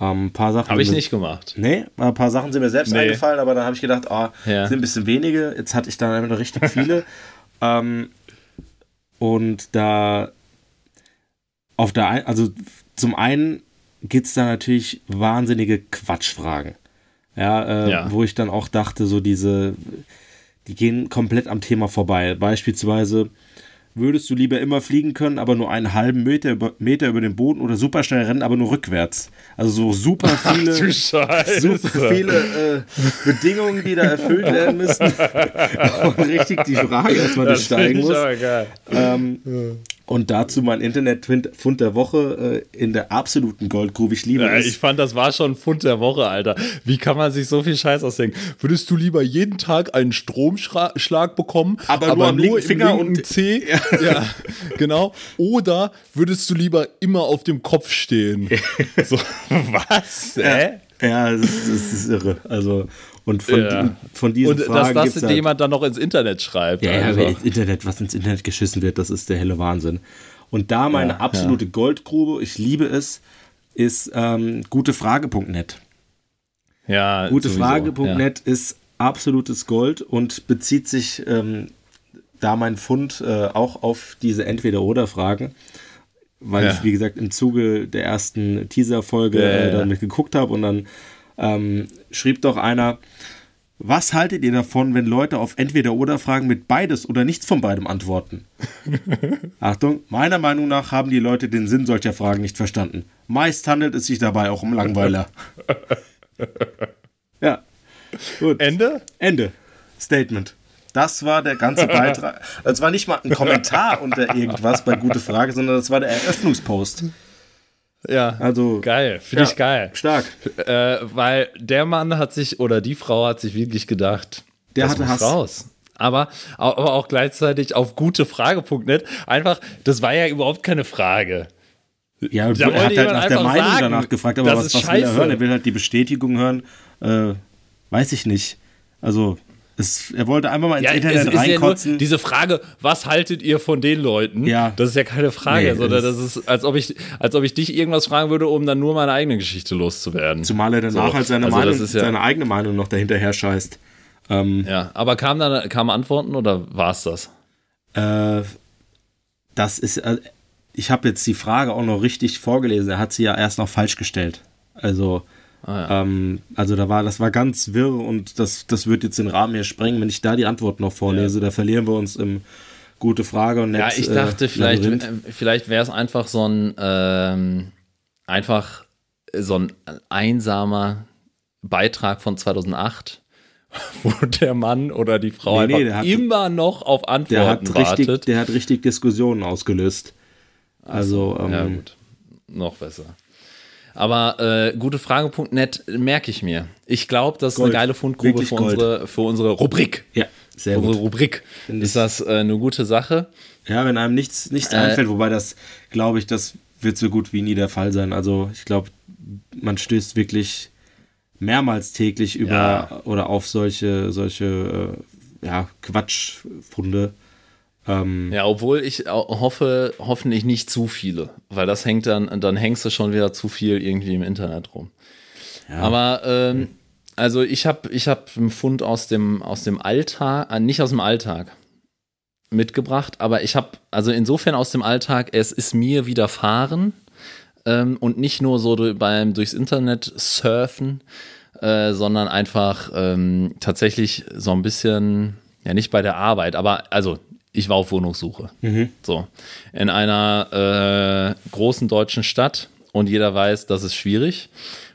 Ähm, ein paar Sachen. Habe ich nicht gemacht. Nee, ein paar Sachen sind mir selbst nee. eingefallen, aber dann habe ich gedacht, oh, ja. sind ein bisschen wenige. Jetzt hatte ich dann richtig viele. <laughs> ähm, und da auf der ein, also zum einen gibt es da natürlich wahnsinnige Quatschfragen. Ja, äh, ja, wo ich dann auch dachte, so diese, die gehen komplett am Thema vorbei. Beispielsweise, würdest du lieber immer fliegen können, aber nur einen halben Meter über, Meter über den Boden oder super schnell rennen, aber nur rückwärts? Also so super <laughs> viele, super viele äh, Bedingungen, die da erfüllt <laughs> werden müssen. <laughs> Und richtig die Frage erstmal nicht steigen muss. Ähm, und dazu mein Internet-Fund der Woche äh, in der absoluten Goldgrube. Ich liebe ja, es. Ich fand, das war schon Fund der Woche, Alter. Wie kann man sich so viel Scheiß ausdenken? Würdest du lieber jeden Tag einen Stromschlag bekommen, aber, aber nur am linken Finger linken und C? Ja. <laughs> ja. genau. Oder würdest du lieber immer auf dem Kopf stehen? <laughs> so, <laughs> was? Hä? Ja, das ist, das ist irre. Also, und von, ja. von diesen Und Fragen dass das halt, jemand dann noch ins Internet schreibt. Ja, also. ja ins Internet, was ins Internet geschissen wird, das ist der helle Wahnsinn. Und da meine Ja, absolute Goldgrube, ich liebe es, ist ähm, gutefrage.net. Ja, Gutefrage.net ist absolutes Gold und bezieht sich ähm, da mein Fund äh, auch auf diese Entweder-Oder-Fragen, weil Ja. ich, wie gesagt, im Zuge der ersten Teaser-Folge Ja, ja, äh, ja. damit geguckt habe und dann ähm, schrieb doch einer, was haltet ihr davon, wenn Leute auf Entweder-Oder-Fragen mit beides oder nichts von beidem antworten? <laughs> Achtung, meiner Meinung nach haben die Leute den Sinn solcher Fragen nicht verstanden. Meist handelt es sich dabei auch um Langweiler. <laughs> ja, gut. Ende? Ende. Statement. Das war der ganze <laughs> Beitrag. Das war nicht mal ein Kommentar unter irgendwas bei Gute Frage, sondern das war der Eröffnungspost. Ja. Also Geil, finde Ja. ich geil. stark. Äh, weil der Mann hat sich, oder die Frau hat sich wirklich gedacht, Der das hatte muss Hass. raus. Aber, aber auch gleichzeitig auf gutefrage.net einfach, das war ja überhaupt keine Frage. Ja, Da er hat halt nach der Meinung sagen, danach gefragt, aber was, was will er hören? Er will halt die Bestätigung hören. Äh, weiß ich nicht. Also, es, er wollte einfach mal ins Ja, Internet ist ja reinkotzen. diese Frage, was haltet ihr von den Leuten? Ja. Das ist ja keine Frage, Nee, sondern das- das ist, als ob ich, als ob ich dich irgendwas fragen würde, um dann nur meine eigene Geschichte loszuwerden. Zumal er danach So, halt seine, also Meinung, ja- seine eigene Meinung noch dahinterher scheißt. Ähm, Ja, aber kamen dann kamen Antworten oder war es das? Äh, das ist, äh, ich habe jetzt die Frage auch noch richtig vorgelesen. Er hat sie ja erst noch falsch gestellt. Also, Ah, ähm, also da war, das war ganz wirr und das, das wird jetzt den Rahmen hier sprengen, wenn ich da die Antwort noch vorlese. Da verlieren wir uns im gute Frage und Ja, Netz, ich dachte, äh, vielleicht, äh, vielleicht wäre es einfach so ein ähm, einfach so ein einsamer Beitrag von 2008, <laughs> wo der Mann oder die Frau Nee, nee, der hat- immer noch auf der Antworten richtig, wartet. der hat richtig Diskussionen ausgelöst. Also, ähm, ja, gut. Noch besser. Aber äh, gutefrage.net merke ich mir. Ich glaube, das ist Gold. eine geile Fundgrube Wirklich für Gold. unsere, für unsere Rubrik. ja, sehr Für unsere gut. Rubrik Find ist das äh, eine gute Sache. Ja, wenn einem nichts, nichts Äh, einfällt, wobei das, glaube ich, das wird so gut wie nie der Fall sein. Also ich glaube, man stößt wirklich mehrmals täglich über Ja. oder auf solche, solche äh, ja, Quatschfunde. Ähm, Ja, obwohl ich hoffe, hoffentlich nicht zu viele, weil das hängt dann, dann hängst du schon wieder zu viel irgendwie im Internet rum. Aber ähm, also ich habe ich hab einen Fund aus dem, aus dem Alltag, äh, nicht aus dem Alltag mitgebracht, aber ich habe, also insofern aus dem Alltag, es ist mir widerfahren ähm, und nicht nur so beim durchs Internet surfen, äh, sondern einfach ähm, tatsächlich so ein bisschen, ja nicht bei der Arbeit, aber also ich war auf Wohnungssuche. So. In einer äh, großen deutschen Stadt und jeder weiß, das ist schwierig.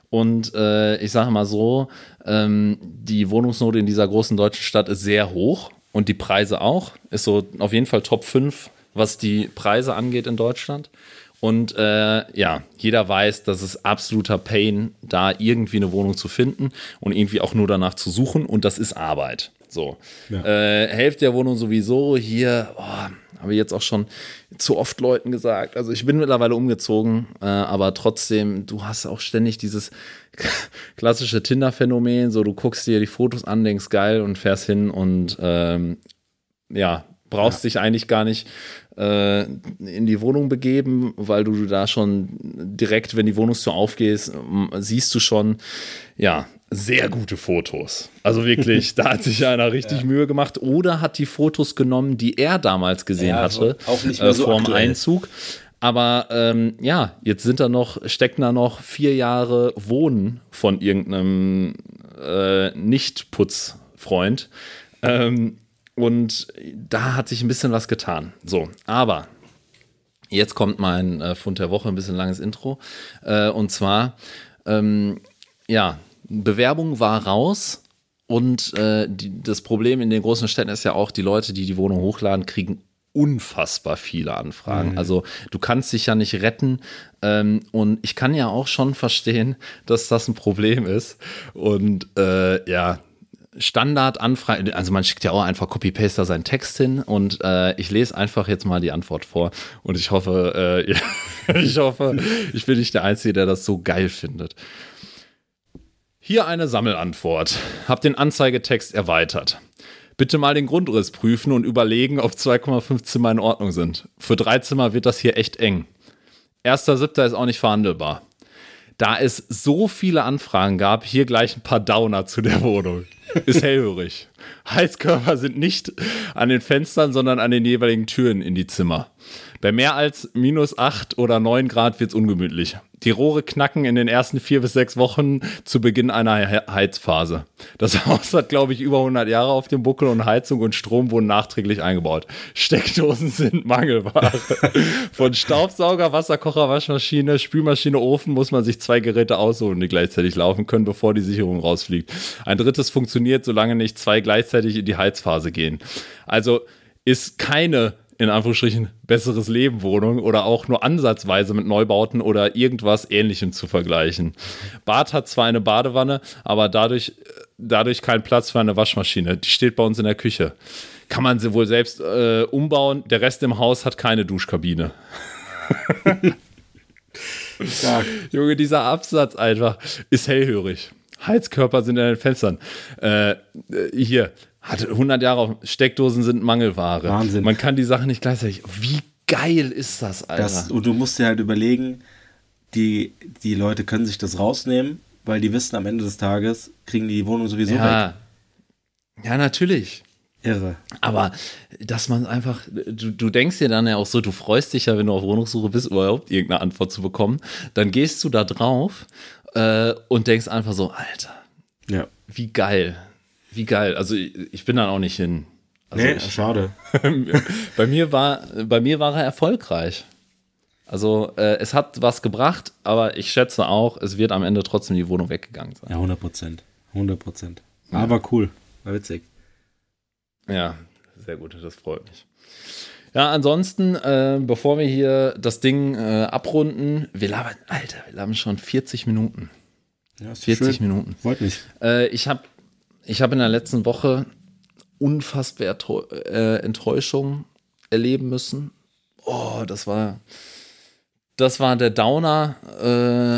Und äh, ich sage mal so, ähm, die Wohnungsnote in dieser großen deutschen Stadt ist sehr hoch und die Preise auch. Ist so auf jeden Fall Top 5, was die Preise angeht in Deutschland. Und äh, ja, jeder weiß, dass es absoluter Pain, da irgendwie eine Wohnung zu finden und irgendwie auch nur danach zu suchen. Und das ist Arbeit. So. Äh, Hälfte der Wohnung sowieso. Hier oh, habe ich jetzt auch schon zu oft Leuten gesagt. Also ich bin mittlerweile umgezogen, äh, aber trotzdem, du hast auch ständig dieses <laughs> klassische Tinder-Phänomen. So, du guckst dir die Fotos an, denkst geil und fährst hin und ähm, ja, brauchst dich eigentlich gar nicht äh, in die Wohnung begeben, weil du da schon direkt, wenn die Wohnungstür aufgeht, m- siehst du schon, ja, sehr gute Fotos. Also wirklich, <laughs> da hat sich einer richtig Mühe gemacht oder hat die Fotos genommen, die er damals gesehen Ja, hatte, auch nicht mehr äh, vor dem. Einzug. Aber ähm, ja, jetzt sind da noch, stecken da noch vier Jahre Wohnen von irgendeinem äh, Nicht-Putzfreund. Ähm, und da hat sich ein bisschen was getan. So, aber jetzt kommt mein äh, Fund der Woche, ein bisschen langes Intro. Äh, und zwar, ähm, ja, Bewerbung war raus. Und äh, die, das Problem in den großen Städten ist ja auch, die Leute, die die Wohnung hochladen, kriegen unfassbar viele Anfragen. Also du kannst dich ja nicht retten. Ähm, und ich kann ja auch schon verstehen, dass das ein Problem ist. Und äh, ja, Standardanfrage, also man schickt ja auch einfach Copy-Paste da seinen Text hin und äh, ich lese einfach jetzt mal die Antwort vor und ich hoffe, äh, <laughs> ich hoffe, ich bin nicht der Einzige, der das so geil findet. Hier eine Sammelantwort. Hab den Anzeigetext erweitert. Bitte mal den Grundriss prüfen und überlegen, ob 2,5 Zimmer in Ordnung sind. Für drei Zimmer wird das hier echt eng. Erster Siebter ist auch nicht verhandelbar. Da es so viele Anfragen gab, hier gleich ein paar Downer zu der Wohnung. Ist hellhörig. Heizkörper sind nicht an den Fenstern, sondern an den jeweiligen Türen in die Zimmer. Bei mehr als minus 8 oder 9 Grad wird es ungemütlich. Die Rohre knacken in den ersten vier bis sechs Wochen zu Beginn einer Heizphase. Das <laughs> Haus hat, glaube ich, über 100 Jahre auf dem Buckel und Heizung und Strom wurden nachträglich eingebaut. Steckdosen <laughs> sind Mangelware. Von Staubsauger, Wasserkocher, Waschmaschine, Spülmaschine, Ofen muss man sich zwei Geräte aussuchen, die gleichzeitig laufen können, bevor die Sicherung rausfliegt. Ein drittes funktioniert, solange nicht zwei gleichzeitig in die Heizphase gehen. Also ist keine in Anführungsstrichen besseres Leben Wohnung oder auch nur ansatzweise mit Neubauten oder irgendwas ähnlichem zu vergleichen. Bad hat zwar eine Badewanne, aber dadurch, dadurch kein Platz für eine Waschmaschine. Die steht bei uns in der Küche. Kann man sie wohl selbst äh, umbauen. Der Rest im Haus hat keine Duschkabine. <laughs> Junge, dieser Absatz einfach ist hellhörig. Heizkörper sind in den Fenstern. Äh, hier, hat 100 Jahre auf Steckdosen sind Mangelware. Wahnsinn. Man kann die Sache nicht gleichzeitig. Wie geil ist das, Alter? Das, und du musst dir halt überlegen, die, die Leute können sich das rausnehmen, weil die wissen, am Ende des Tages kriegen die die Wohnung sowieso ja. weg. Ja, natürlich. Irre. Aber dass man einfach, du, du denkst dir dann ja auch so, du freust dich ja, wenn du auf Wohnungssuche bist, überhaupt irgendeine Antwort zu bekommen. Dann gehst du da drauf äh, und denkst einfach so, Alter, Ja. wie geil. Wie geil. Also ich, ich bin dann auch nicht hin. Also nee, ich, <laughs> schade. bei mir war, bei mir war er erfolgreich. Also äh, es hat was gebracht, aber ich schätze auch, es wird am Ende trotzdem die Wohnung weggegangen sein. Ja, 100 Prozent. 100 Prozent. Aber cool. War witzig. Ja, sehr gut, das freut mich. Ja, ansonsten, äh, bevor wir hier das Ding äh, abrunden, wir labern, Alter, wir labern schon 40 Minuten. Ja, ist 40 schön. Minuten. Freut mich. Äh, ich habe ich hab in der letzten Woche unfassbar äh, Enttäuschung erleben müssen. Oh, das war, das war der Downer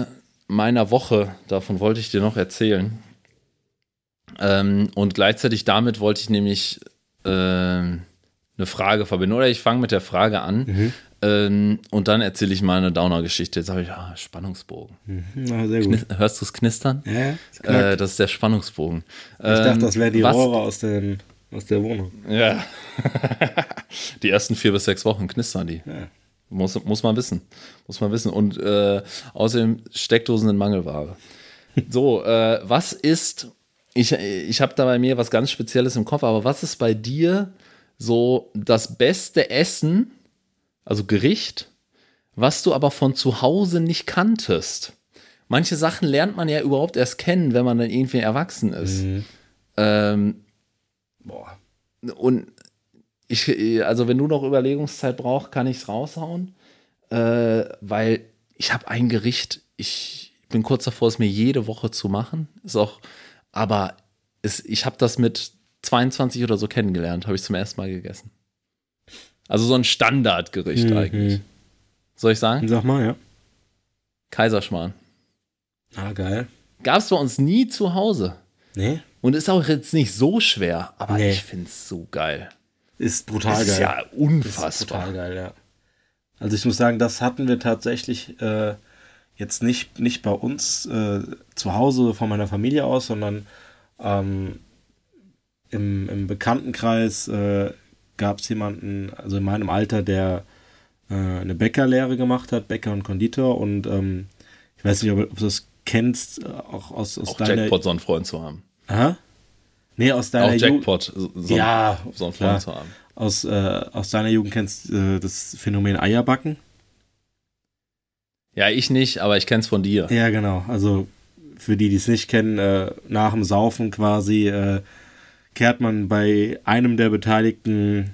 äh, meiner Woche. Davon wollte ich dir noch erzählen. Ähm, und gleichzeitig damit wollte ich nämlich äh, eine Frage verbinden. Oder ich fange mit der Frage an Mhm. Ähm, und dann erzähle ich mal eine Downer-Geschichte. Jetzt habe ich, ah, Spannungsbogen. Na, sehr gut. Knis- Hörst du es knistern? Ja, knackt. Äh, das ist der Spannungsbogen. ich dachte, das wären die was- Rohre aus, den, aus der Wohnung. Ja. <laughs> die ersten vier bis sechs Wochen knistern die. Ja. Muss, muss man wissen. Muss man wissen. Und äh, außerdem Steckdosen in Mangelware. So, äh, was ist, ich, ich habe da bei mir was ganz Spezielles im Kopf, aber was ist bei dir so das beste Essen, also Gericht, was du aber von zu Hause nicht kanntest? Manche Sachen lernt man ja überhaupt erst kennen, wenn man dann irgendwie erwachsen ist. Ähm, Boah. und ich, also wenn du noch Überlegungszeit brauchst, kann ich es raushauen, äh, weil ich habe ein Gericht, ich bin kurz davor, es mir jede Woche zu machen, ist auch, aber es, ich habe das mit 22 oder so kennengelernt, habe ich zum ersten Mal gegessen. Also so ein Standardgericht Mhm. eigentlich. Soll ich sagen? Sag mal, ja. Kaiserschmarrn. Ah, geil. Gab es bei uns nie zu Hause. Nee, Und ist auch jetzt nicht so schwer, aber Nee. ich finde es so geil. ist brutal ist geil. ja Ist unfassbar. total geil, ja. Also ich muss sagen, das hatten wir tatsächlich äh, jetzt nicht, nicht bei uns äh, zu Hause von meiner Familie aus, sondern ähm, im, im Bekanntenkreis äh, gab es jemanden, also in meinem Alter, der äh, eine Bäckerlehre gemacht hat, Bäcker und Konditor und ähm, ich weiß nicht, ob, ob du das kennst, auch aus, aus Auch deiner... Jackpot so einen Freund zu haben. Aha. Nee, aus deiner Auch Ju- Jackpot so, so, Ja, so einen klar. Freund zu haben. aus, äh, aus deiner Jugend kennst äh, das Phänomen Eierbacken. Ja, ich nicht, aber ich kenn's von dir. Ja, genau. Also für die, die es nicht kennen, äh, nach dem Saufen quasi äh, kehrt man bei einem der beteiligten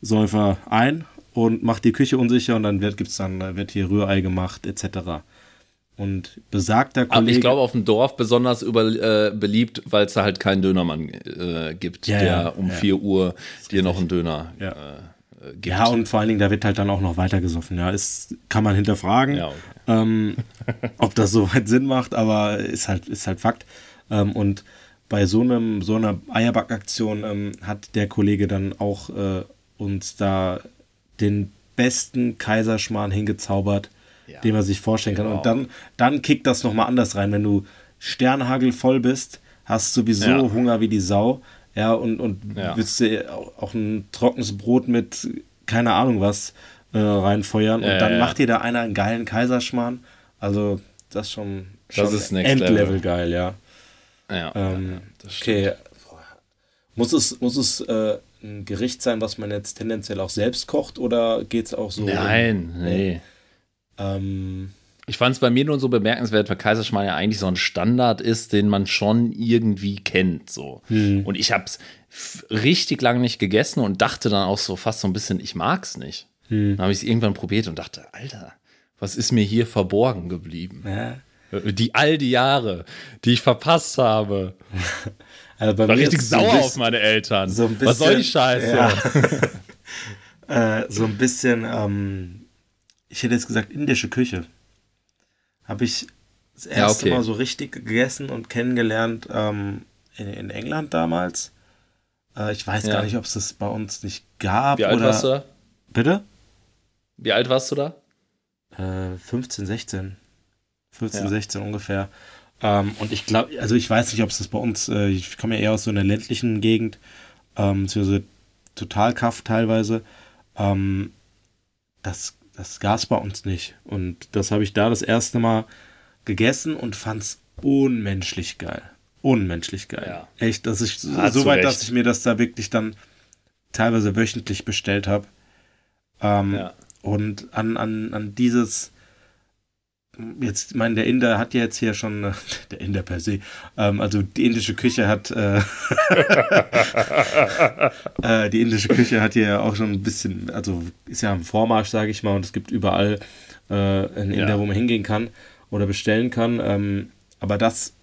Säufer ein und macht die Küche unsicher und dann wird, gibt's dann, wird hier Rührei gemacht etc. Und besagter Aber Kollege... ich glaube, auf dem Dorf besonders über, äh, beliebt, weil es da halt keinen Dönermann äh, gibt, Ja, der ja, um ja. 4 Uhr dir noch einen Döner Ja. äh, gibt. ja, und vor allen Dingen, da wird halt dann auch noch weiter gesoffen. Ja, ist, kann man hinterfragen. Ja, okay. ähm, ob das so weit Sinn macht, aber ist halt, ist halt Fakt. Ähm, und bei so einem so einer Eierbackaktion ähm, hat der Kollege dann auch äh, uns da den besten Kaiserschmarrn hingezaubert, ja. den man sich vorstellen kann. Genau. Und dann, dann kickt das nochmal anders rein, wenn du Sternhagel voll bist, hast sowieso ja. Hunger wie die Sau, ja, und, und ja. willst du auch ein trockenes Brot mit keine Ahnung was äh, reinfeuern und dann macht dir da einer einen geilen Kaiserschmarrn. Also das schon, schon das ist Endlevel geil, ja. Ja, ähm, okay. Muss es, muss es äh, ein Gericht sein, was man jetzt tendenziell auch selbst kocht oder geht es auch so? Nein, in, nee. Ähm, ich fand es bei mir nur so bemerkenswert, weil Kaiserschmarrn ja eigentlich so ein Standard ist, den man schon irgendwie kennt. So. Hm. Und ich habe es richtig lange nicht gegessen und dachte dann auch so fast so ein bisschen, ich mag es nicht. Hm. Dann habe ich es irgendwann probiert und dachte, Alter, was ist mir hier verborgen geblieben? Ja. Die all die Jahre, die ich verpasst habe. <laughs> Also bei war richtig sauer so auf meine Eltern. So bisschen, Was soll die Scheiße? Ja. <laughs> äh, so ein bisschen, ähm, ich hätte jetzt gesagt, indische Küche. Habe ich das erste ja, okay. Mal so richtig gegessen und kennengelernt ähm, in, in, England damals. Äh, ich weiß ja. gar nicht, ob es das bei uns nicht gab. Wie alt oder... warst du da? Bitte? Wie alt warst du da? Äh, 15, 16. 15, ja. 16 ungefähr. Ähm, und ich glaube, also ich weiß nicht, ob es das bei uns, äh, ich komme ja eher aus so einer ländlichen Gegend, ähm, beziehungsweise total Kaff teilweise. Ähm, das, das gab es bei uns nicht. Und das habe ich da das erste Mal gegessen und fand es unmenschlich geil. Unmenschlich geil. Ja. Echt, dass ich Hat so weit, dass ich mir das da wirklich dann teilweise wöchentlich bestellt habe. Ähm, ja. Und an, an, an dieses jetzt, ich meine, der Inder hat ja jetzt hier schon, äh, <laughs> der Inder per se, ähm, also die indische Küche hat, äh, <laughs> äh, die indische Küche hat ja auch schon ein bisschen, also ist ja im Vormarsch, sage ich mal, und es gibt überall äh, einen Inder, ja. wo man hingehen kann oder bestellen kann. Ähm, aber das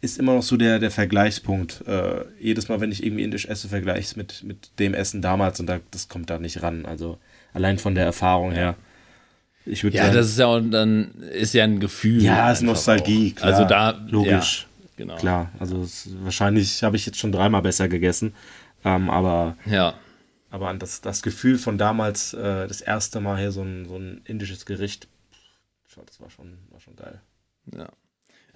ist immer noch so der, der Vergleichspunkt. Äh, jedes Mal, wenn ich irgendwie indisch esse, vergleiche ich es mit, mit dem Essen damals und da, das kommt da nicht ran. Also allein von der Erfahrung her. Ich würde ja, sagen, das ist ja und dann ist ja ein Gefühl. Ja, ist Nostalgie. Klar. Also da logisch. Ja, genau. Klar, also es, wahrscheinlich habe ich jetzt schon dreimal besser gegessen, ähm, aber ja. Aber an das, das Gefühl von damals, äh, das erste Mal hier so ein, so ein indisches Gericht, das war schon, war schon geil. Ja.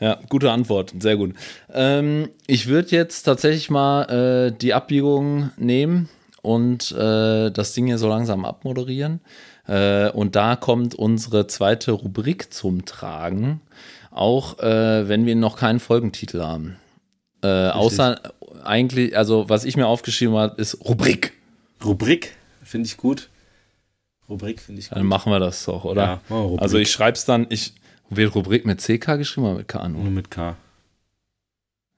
Ja, gute Antwort, sehr gut. Ähm, ich würde jetzt tatsächlich mal äh, die Abbiegung nehmen und äh, das Ding hier so langsam abmoderieren. Äh, und da kommt unsere zweite Rubrik zum Tragen, auch äh, wenn wir noch keinen Folgentitel haben. Äh, außer eigentlich, also was ich mir aufgeschrieben habe, ist Rubrik. Rubrik, finde ich gut. Rubrik finde ich gut. Dann machen wir das doch, oder? Ja, oh, also ich schreibe es dann, ich wird Rubrik mit CK geschrieben oder mit K? Nur, nur mit K.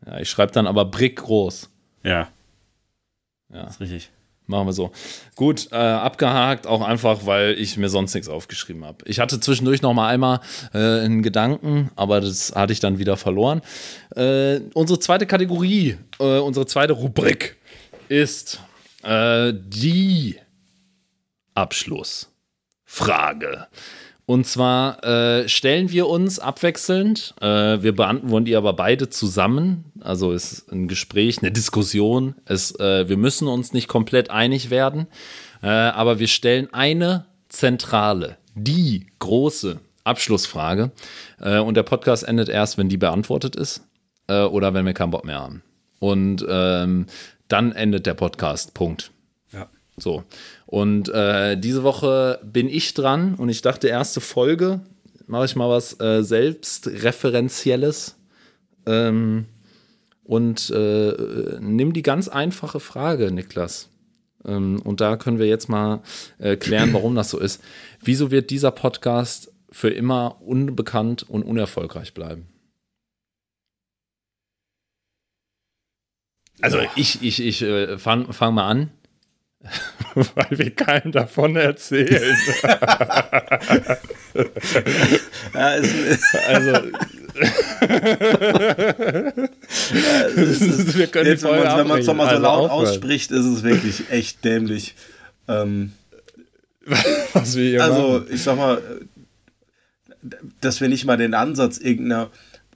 Ja, ich schreibe dann aber Brick groß. Ja. Ja. Das ist richtig. Machen wir so. Gut, äh, abgehakt, auch einfach, weil ich mir sonst nichts aufgeschrieben habe. Ich hatte zwischendurch noch mal einmal äh, einen Gedanken, aber das hatte ich dann wieder verloren. Äh, unsere zweite Kategorie, äh, unsere zweite Rubrik ist äh, die Abschlussfrage. Und zwar äh, stellen wir uns abwechselnd, äh, wir beantworten die aber beide zusammen. Also ist ein Gespräch, eine Diskussion. Es, äh, wir müssen uns nicht komplett einig werden, äh, aber wir stellen eine zentrale, die große Abschlussfrage. Äh, und der Podcast endet erst, wenn die beantwortet ist äh, oder wenn wir keinen Bock mehr haben. Und ähm, dann endet der Podcast. Punkt. Ja. So. Und äh, diese Woche bin ich dran und ich dachte, erste Folge mache ich mal was äh, Selbstreferenzielles. Ähm, und äh, nimm die ganz einfache Frage, Niklas. Ähm, und da können wir jetzt mal äh, klären, <clears throat> warum das so ist. Wieso wird dieser Podcast für immer unbekannt und unerfolgreich bleiben? Also ich, ich, ich äh, fange fang mal an. <laughs> Weil wir keinem davon erzählen. <laughs> ja, also. <laughs> wir können jetzt, wenn man es nochmal so also laut aufhören. ausspricht, ist es wirklich echt dämlich. Ähm, Also, machen. ich sag mal, dass wir nicht mal den Ansatz irgendeiner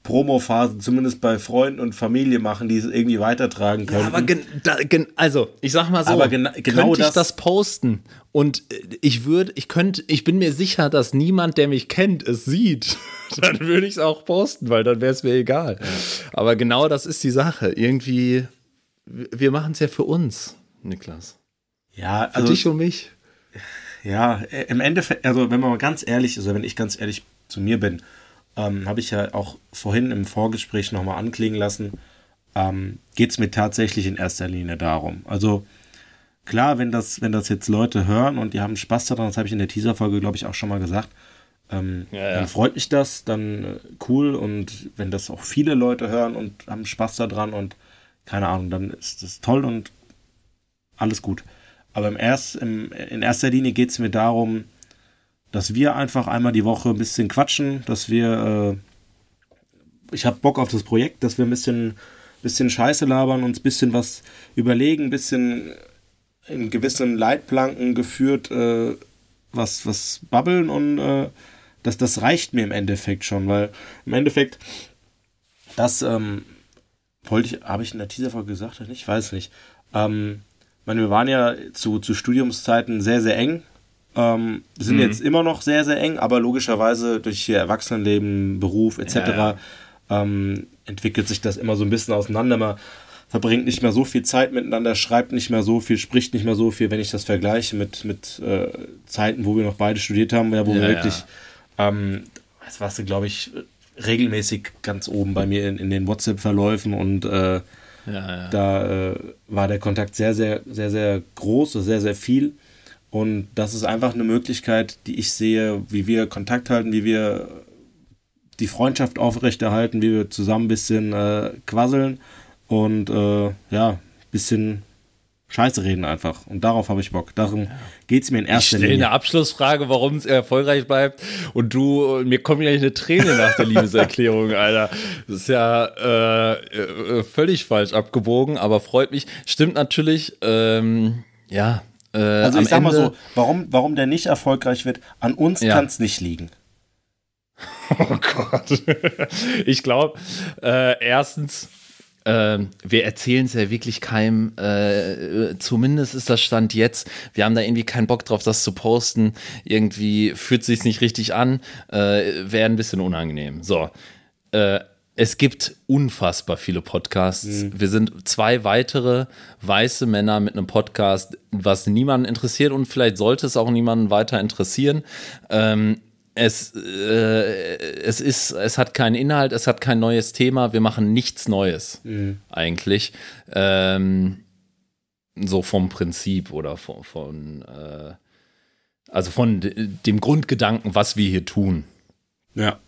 Promophase zumindest bei Freunden und Familie machen, die es irgendwie weitertragen können. Ja, aber gen, da, gen, also ich sag mal so, aber gena genau könnte ich das, posten und äh, ich würde, ich könnte, ich bin mir sicher, dass niemand, der mich kennt, es sieht. <laughs> dann würde ich es auch posten, weil dann wäre es mir egal. Ja. Aber genau das ist die Sache. Irgendwie, wir machen es ja für uns, Niklas. Ja, also, für dich und mich. Ja, äh, im Endeffekt, also wenn man mal ganz ehrlich ist, also wenn ich ganz ehrlich zu mir bin, ähm, habe ich ja auch vorhin im Vorgespräch nochmal anklingen lassen, ähm, geht es mir tatsächlich in erster Linie darum. Also klar, wenn das, wenn das jetzt Leute hören und die haben Spaß daran, das habe ich in der Teaser-Folge, glaube ich, auch schon mal gesagt, ähm, ja, ja. dann freut mich das, dann äh, cool und wenn das auch viele Leute hören und haben Spaß daran und keine Ahnung, dann ist das toll und alles gut. Aber im erst, im, in erster Linie geht es mir darum, dass wir einfach einmal die Woche ein bisschen quatschen, dass wir, äh, ich habe Bock auf das Projekt, dass wir ein bisschen, bisschen Scheiße labern, uns ein bisschen was überlegen, ein bisschen in gewissen Leitplanken geführt, äh, was, was babbeln und äh, das, das reicht mir im Endeffekt schon, weil im Endeffekt, das ähm, wollte ich, habe ich in der Teaserfolge gesagt oder nicht? Ich weiß nicht. Ähm, meine, wir waren ja zu, zu Studiumszeiten sehr, sehr eng ähm, sind mhm. jetzt immer noch sehr, sehr eng, aber logischerweise durch ihr Erwachsenenleben, Beruf etc. Ja, ja. Ähm, entwickelt sich das immer so ein bisschen auseinander. Man verbringt nicht mehr so viel Zeit miteinander, schreibt nicht mehr so viel, spricht nicht mehr so viel, wenn ich das vergleiche mit, mit äh, Zeiten, wo wir noch beide studiert haben, wo ja, wir wirklich, ähm, das warst du, glaube ich, regelmäßig ganz oben bei mir in, in den WhatsApp-Verläufen und äh, da äh, war der Kontakt sehr, sehr, sehr, sehr groß, sehr, sehr viel. Und das ist einfach eine Möglichkeit, die ich sehe, wie wir Kontakt halten, wie wir die Freundschaft aufrechterhalten, wie wir zusammen ein bisschen äh, quasseln und äh, ja, ein bisschen Scheiße reden einfach. Und darauf habe ich Bock. Darum geht es mir in erster Linie. Ich stelle eine Abschlussfrage, warum es erfolgreich bleibt. Und du, mir kommt gleich eine Träne nach der Liebeserklärung, <laughs> Alter. Das ist ja äh, äh, völlig falsch abgebogen, aber freut mich. Stimmt natürlich. Ähm, ja, äh, also ich sag Ende, mal so, warum, warum der nicht erfolgreich wird, an uns ja. kann es nicht liegen. <laughs> Oh Gott. ich glaube, äh, erstens, äh, wir erzählen es ja wirklich keinem, äh, zumindest ist das Stand jetzt, wir haben da irgendwie keinen Bock drauf, das zu posten, irgendwie fühlt sich nicht richtig an, äh, wäre ein bisschen unangenehm. So, äh, es gibt unfassbar viele Podcasts. Mhm. Wir sind zwei weitere weiße Männer mit einem Podcast, was niemanden interessiert und vielleicht sollte es auch niemanden weiter interessieren. Ähm, es, äh, es ist, es hat keinen Inhalt, es hat kein neues Thema, wir machen nichts Neues mhm. eigentlich. Ähm, so vom Prinzip oder von, von äh, also von dem Grundgedanken, was wir hier tun. Ja.